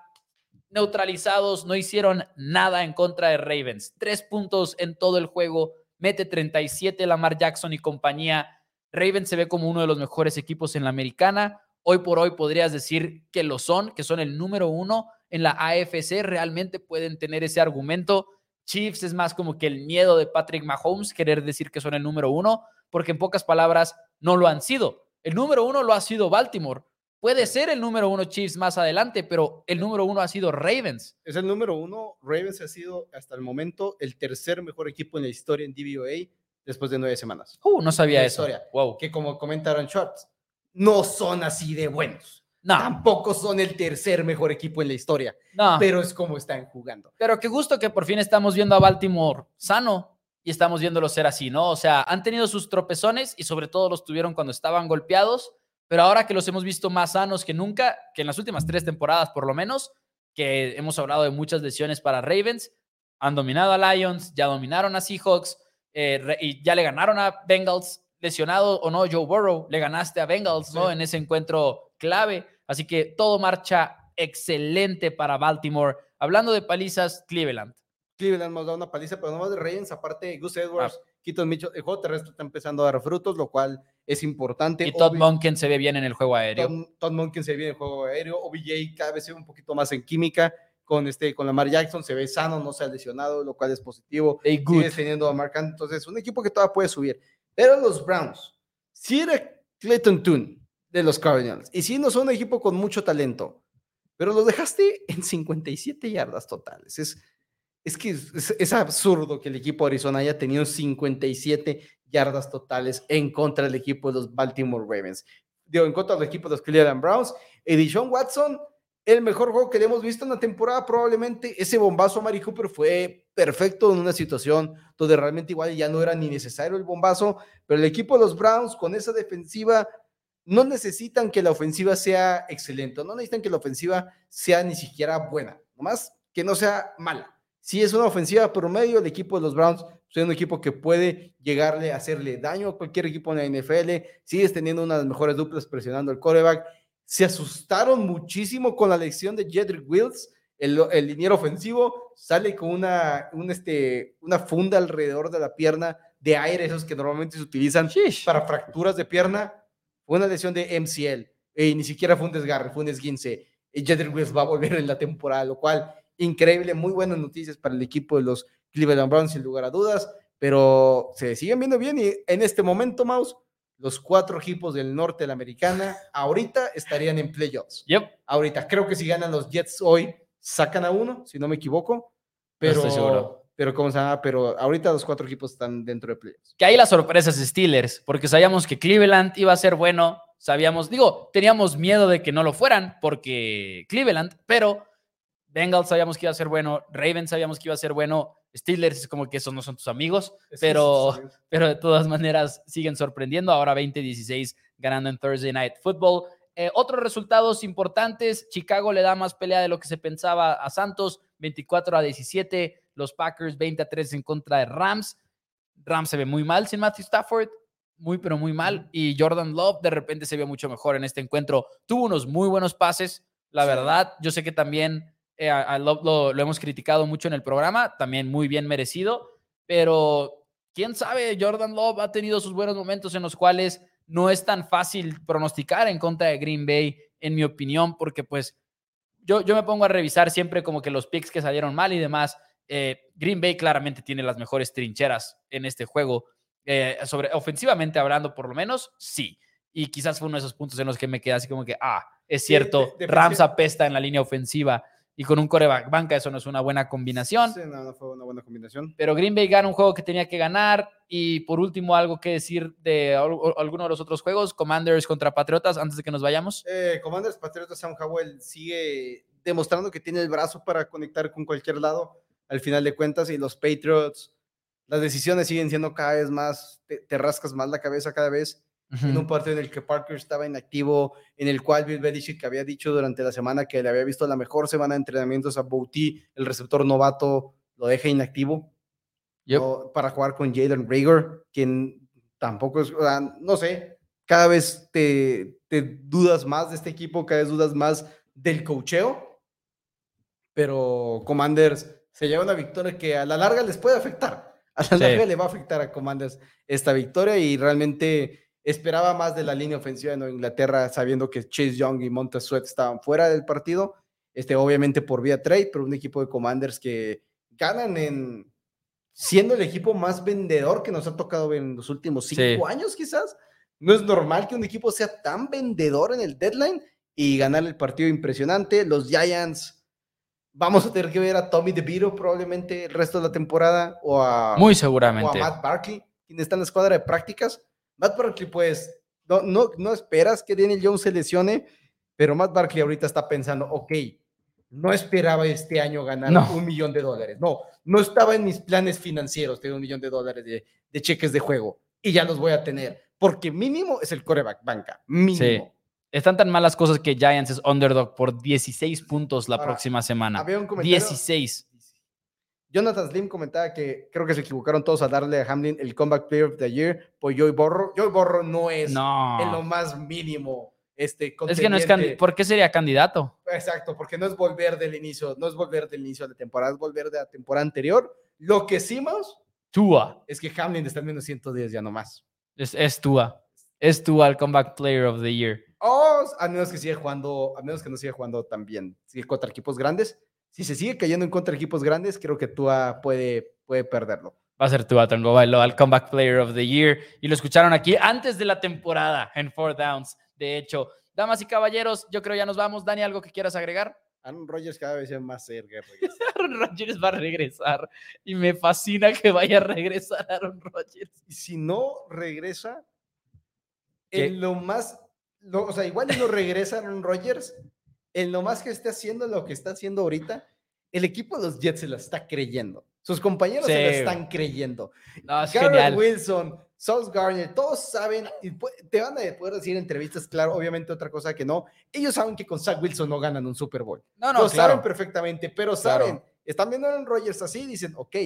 neutralizados, no hicieron nada en contra de Ravens. Tres puntos en todo el juego, mete 37 Lamar Jackson y compañía. Ravens se ve como uno de los mejores equipos en la americana. Hoy por hoy podrías decir que lo son, que son el número uno en la AFC. Realmente pueden tener ese argumento. Chiefs es más como que el miedo de Patrick Mahomes querer decir que son el número uno, porque en pocas palabras no lo han sido. El número uno lo ha sido Baltimore. Puede ser el número uno Chiefs más adelante, pero el número uno ha sido Ravens. Es el número uno. Ravens ha sido hasta el momento el tercer mejor equipo en la historia en DVOA después de nueve semanas. Uh, no sabía eso. historia. Wow. Que como comentaron Shorts, no son así de buenos. No, Tampoco son el tercer mejor equipo en la historia, no. pero es como están jugando. Pero qué gusto que por fin estamos viendo a Baltimore sano y estamos viéndolo ser así, ¿no? O sea, han tenido sus tropezones y sobre todo los tuvieron cuando estaban golpeados, pero ahora que los hemos visto más sanos que nunca, que en las últimas tres temporadas por lo menos, que hemos hablado de muchas lesiones para Ravens, han dominado a Lions, ya dominaron a Seahawks eh, y ya le ganaron a Bengals, lesionado o no Joe Burrow, le ganaste a Bengals, ¿no? Sí. En ese encuentro clave. Así que todo marcha excelente para Baltimore. Hablando de palizas, Cleveland. Cleveland nos da una paliza, pero no más de Ravens, aparte Gus Edwards, Ah. Keaton Mitchell, el juego terrestre está empezando a dar frutos, lo cual es importante. Y Todd Monken se ve bien en el juego aéreo. Todd, Todd Monken se ve en el juego aéreo, OBJ cada vez se ve un poquito más en química con este con Lamar Jackson, se ve sano, no se ha lesionado, lo cual es positivo. Sigues teniendo a Mark entonces un equipo que todavía puede subir. Pero los Browns, si era Clayton Toon de los Cardinals, y si no son un equipo con mucho talento, pero los dejaste en 57 yardas totales. Es, es que es, absurdo que el equipo de Arizona haya tenido 57 yardas totales en contra del equipo de los Baltimore Ravens. Digo, en contra del equipo de los Cleveland Browns. Edison Watson, el mejor juego que le hemos visto en la temporada, probablemente ese bombazo a Mari Cooper fue perfecto en una situación donde realmente igual ya no era ni necesario el bombazo, pero el equipo de los Browns con esa defensiva no necesitan que la ofensiva sea excelente, no necesitan que la ofensiva sea ni siquiera buena, nomás que no sea mala. Si es una ofensiva promedio, el equipo de los Browns es un equipo que puede llegarle a hacerle daño a cualquier equipo en la NFL, sigues teniendo una de las mejores duplas presionando el coreback. Se asustaron muchísimo con la elección de Jedrick Wills, el, el liniero ofensivo, sale con una, un, este, una funda alrededor de la pierna de aire, esos que normalmente se utilizan Sheesh. para fracturas de pierna. Fue una lesión de MCL, y ni siquiera fue un desgarre, fue un esguince. Y Jedrick Wills va a volver en la temporada, lo cual increíble, muy buenas noticias para el equipo de los Cleveland Browns, sin lugar a dudas, pero se siguen viendo bien y en este momento, Mouse, los cuatro equipos del norte de la americana ahorita estarían en playoffs. Yep. Ahorita, creo que si ganan los Jets hoy, sacan a uno, si no me equivoco, pero, estoy seguro. pero ¿cómo se llama? Pero ahorita los cuatro equipos están dentro de playoffs. Que ahí las sorpresas Steelers, porque sabíamos que Cleveland iba a ser bueno, sabíamos, digo, teníamos miedo de que no lo fueran, porque Cleveland, pero Bengals sabíamos que iba a ser bueno, Ravens sabíamos que iba a ser bueno, Steelers es como que esos no son tus amigos, pero, pero de todas maneras siguen sorprendiendo. Ahora 20-16 ganando en Thursday Night Football. Eh, otros resultados importantes, Chicago le da más pelea de lo que se pensaba a Santos, 24 a 17, los Packers 20 a 3 en contra de Rams. Rams se ve muy mal sin Matthew Stafford, muy pero muy mal, y Jordan Love de repente se vio mucho mejor en este encuentro. Tuvo unos muy buenos pases, la Sí. verdad. Yo sé que también a, a Love lo, lo hemos criticado mucho en el programa, también muy bien merecido, pero quién sabe, Jordan Love ha tenido sus buenos momentos en los cuales no es tan fácil pronosticar en contra de Green Bay, en mi opinión, porque pues yo, yo me pongo a revisar siempre como que los picks que salieron mal y demás. Eh, Green Bay claramente tiene las mejores trincheras en este juego. Eh, sobre ofensivamente hablando, por lo menos, sí. Y quizás fue uno de esos puntos en los que me quedé así como que, ah, es Sí, cierto, defensi- Rams apesta en la línea ofensiva. Y con un coreback banca, eso no es una buena combinación. Sí, no, no fue una buena combinación. Pero Green Bay gana un juego que tenía que ganar. Y por último, algo que decir de al- alguno de los otros juegos, Commanders contra Patriotas, antes de que nos vayamos. Eh, Commanders Patriotas Sam Howell sigue demostrando que tiene el brazo para conectar con cualquier lado al final de cuentas y los Patriots, las decisiones siguen siendo cada vez más, te, te rascas más la cabeza cada vez. En un partido en el que Parker estaba inactivo, en el cual Bill Belichick había dicho durante la semana que le había visto la mejor semana de entrenamientos a Bouty, el receptor novato, lo deja inactivo Yep. ¿no? para jugar con Jalen Rager, quien tampoco es, o sea, no sé, cada vez te, te dudas más de este equipo, cada vez dudas más del cocheo, pero Commanders se lleva una victoria que a la larga les puede afectar. A la Sí. larga le va a afectar a Commanders esta victoria y realmente esperaba más de la línea ofensiva de Nueva Inglaterra, sabiendo que Chase Young y Montez Sweat estaban fuera del partido, este, obviamente por vía trade, pero un equipo de Commanders que ganan en siendo el equipo más vendedor que nos ha tocado en los últimos cinco Sí. años, quizás. No es normal que un equipo sea tan vendedor en el deadline y ganar el partido impresionante. Los Giants, vamos a tener que ver a Tommy DeVito probablemente el resto de la temporada o a, Muy o a seguramente. Matt Barkley, quien está en la escuadra de prácticas. Matt Barkley, pues, no, no, no esperas que Daniel Jones se lesione, pero Matt Barkley ahorita está pensando, ok, no esperaba este año ganar No. un millón de dólares. No, no estaba en mis planes financieros tener un millón de dólares de, de cheques de juego y ya los voy a tener, porque mínimo es el coreback banca, mínimo. Sí. Están tan malas cosas que Giants es underdog por 16 puntos la Ahora, próxima semana. Había un comentario. 16. Jonathan Slim comentaba que creo que se equivocaron todos a darle a Hamlin el Comeback Player of the Year por Joey Borro. Joey Borro no es en lo No. más mínimo este Es que no es. ¿Por qué sería candidato? Exacto, porque no es volver del inicio, no es volver del inicio de temporada, es volver de la temporada anterior. Lo que más Tua. es que Hamlin está en menos 110 ya nomás. Es, es Tua. Es Tua el comeback player of the year. O a menos que siga jugando, a menos que no siga jugando también, sigue contra equipos grandes. Si se sigue cayendo en contra equipos grandes, creo que Tua puede, puede perderlo. Va a ser Tua Tagovailoa el comeback player of the year. Y lo escucharon aquí antes de la temporada en Four Downs. De hecho, damas y caballeros, yo creo ya nos vamos. Dani, ¿algo que quieras agregar? Aaron Rodgers cada vez es más cerca. Aaron Rodgers va a regresar. Y me fascina que vaya a regresar Aaron Rodgers. y si no regresa, ¿Qué? en lo más, lo- o sea, igual no regresa Aaron Rodgers, en lo más que esté haciendo lo que está haciendo ahorita, el equipo de los Jets se la está creyendo. Sus compañeros se la están creyendo. No, es Garrett genial. Wilson, Sauce Garner, todos saben, y te van a poder decir en entrevistas, claro, obviamente otra cosa que no, ellos saben que con Zach Wilson no ganan un Super Bowl. No, no, Lo saben perfectamente, pero Claro. saben, están viendo a Aaron Rodgers así, dicen, ok,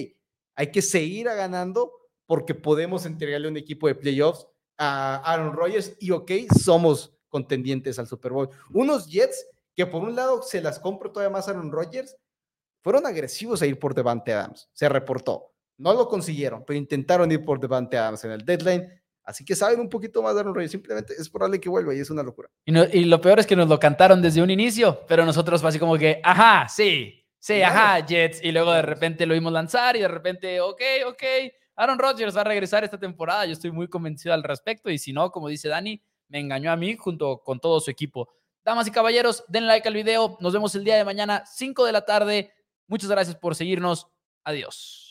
hay que seguir a ganando porque podemos entregarle un equipo de playoffs a Aaron Rodgers y ok, somos contendientes al Super Bowl. Unos Jets que por un lado se las compro todavía más a Aaron Rodgers, fueron agresivos a ir por Devante Adams, se reportó. No lo consiguieron, pero intentaron ir por Devante Adams en el deadline. Así que saben un poquito más de Aaron Rodgers. Simplemente es probable que vuelva y es una locura. Y, no- y lo peor es que nos lo cantaron desde un inicio, pero nosotros fue así como que, ajá, sí, sí, Claro. ajá, Jets. Y luego de repente lo vimos lanzar y de repente, ok, ok, Aaron Rodgers va a regresar esta temporada. Yo estoy muy convencido al respecto y si no, como dice Dani, me engañó a mí junto con todo su equipo. Damas y caballeros, den like al video. Nos vemos el día de mañana, 5 de la tarde. Muchas gracias por seguirnos. Adiós.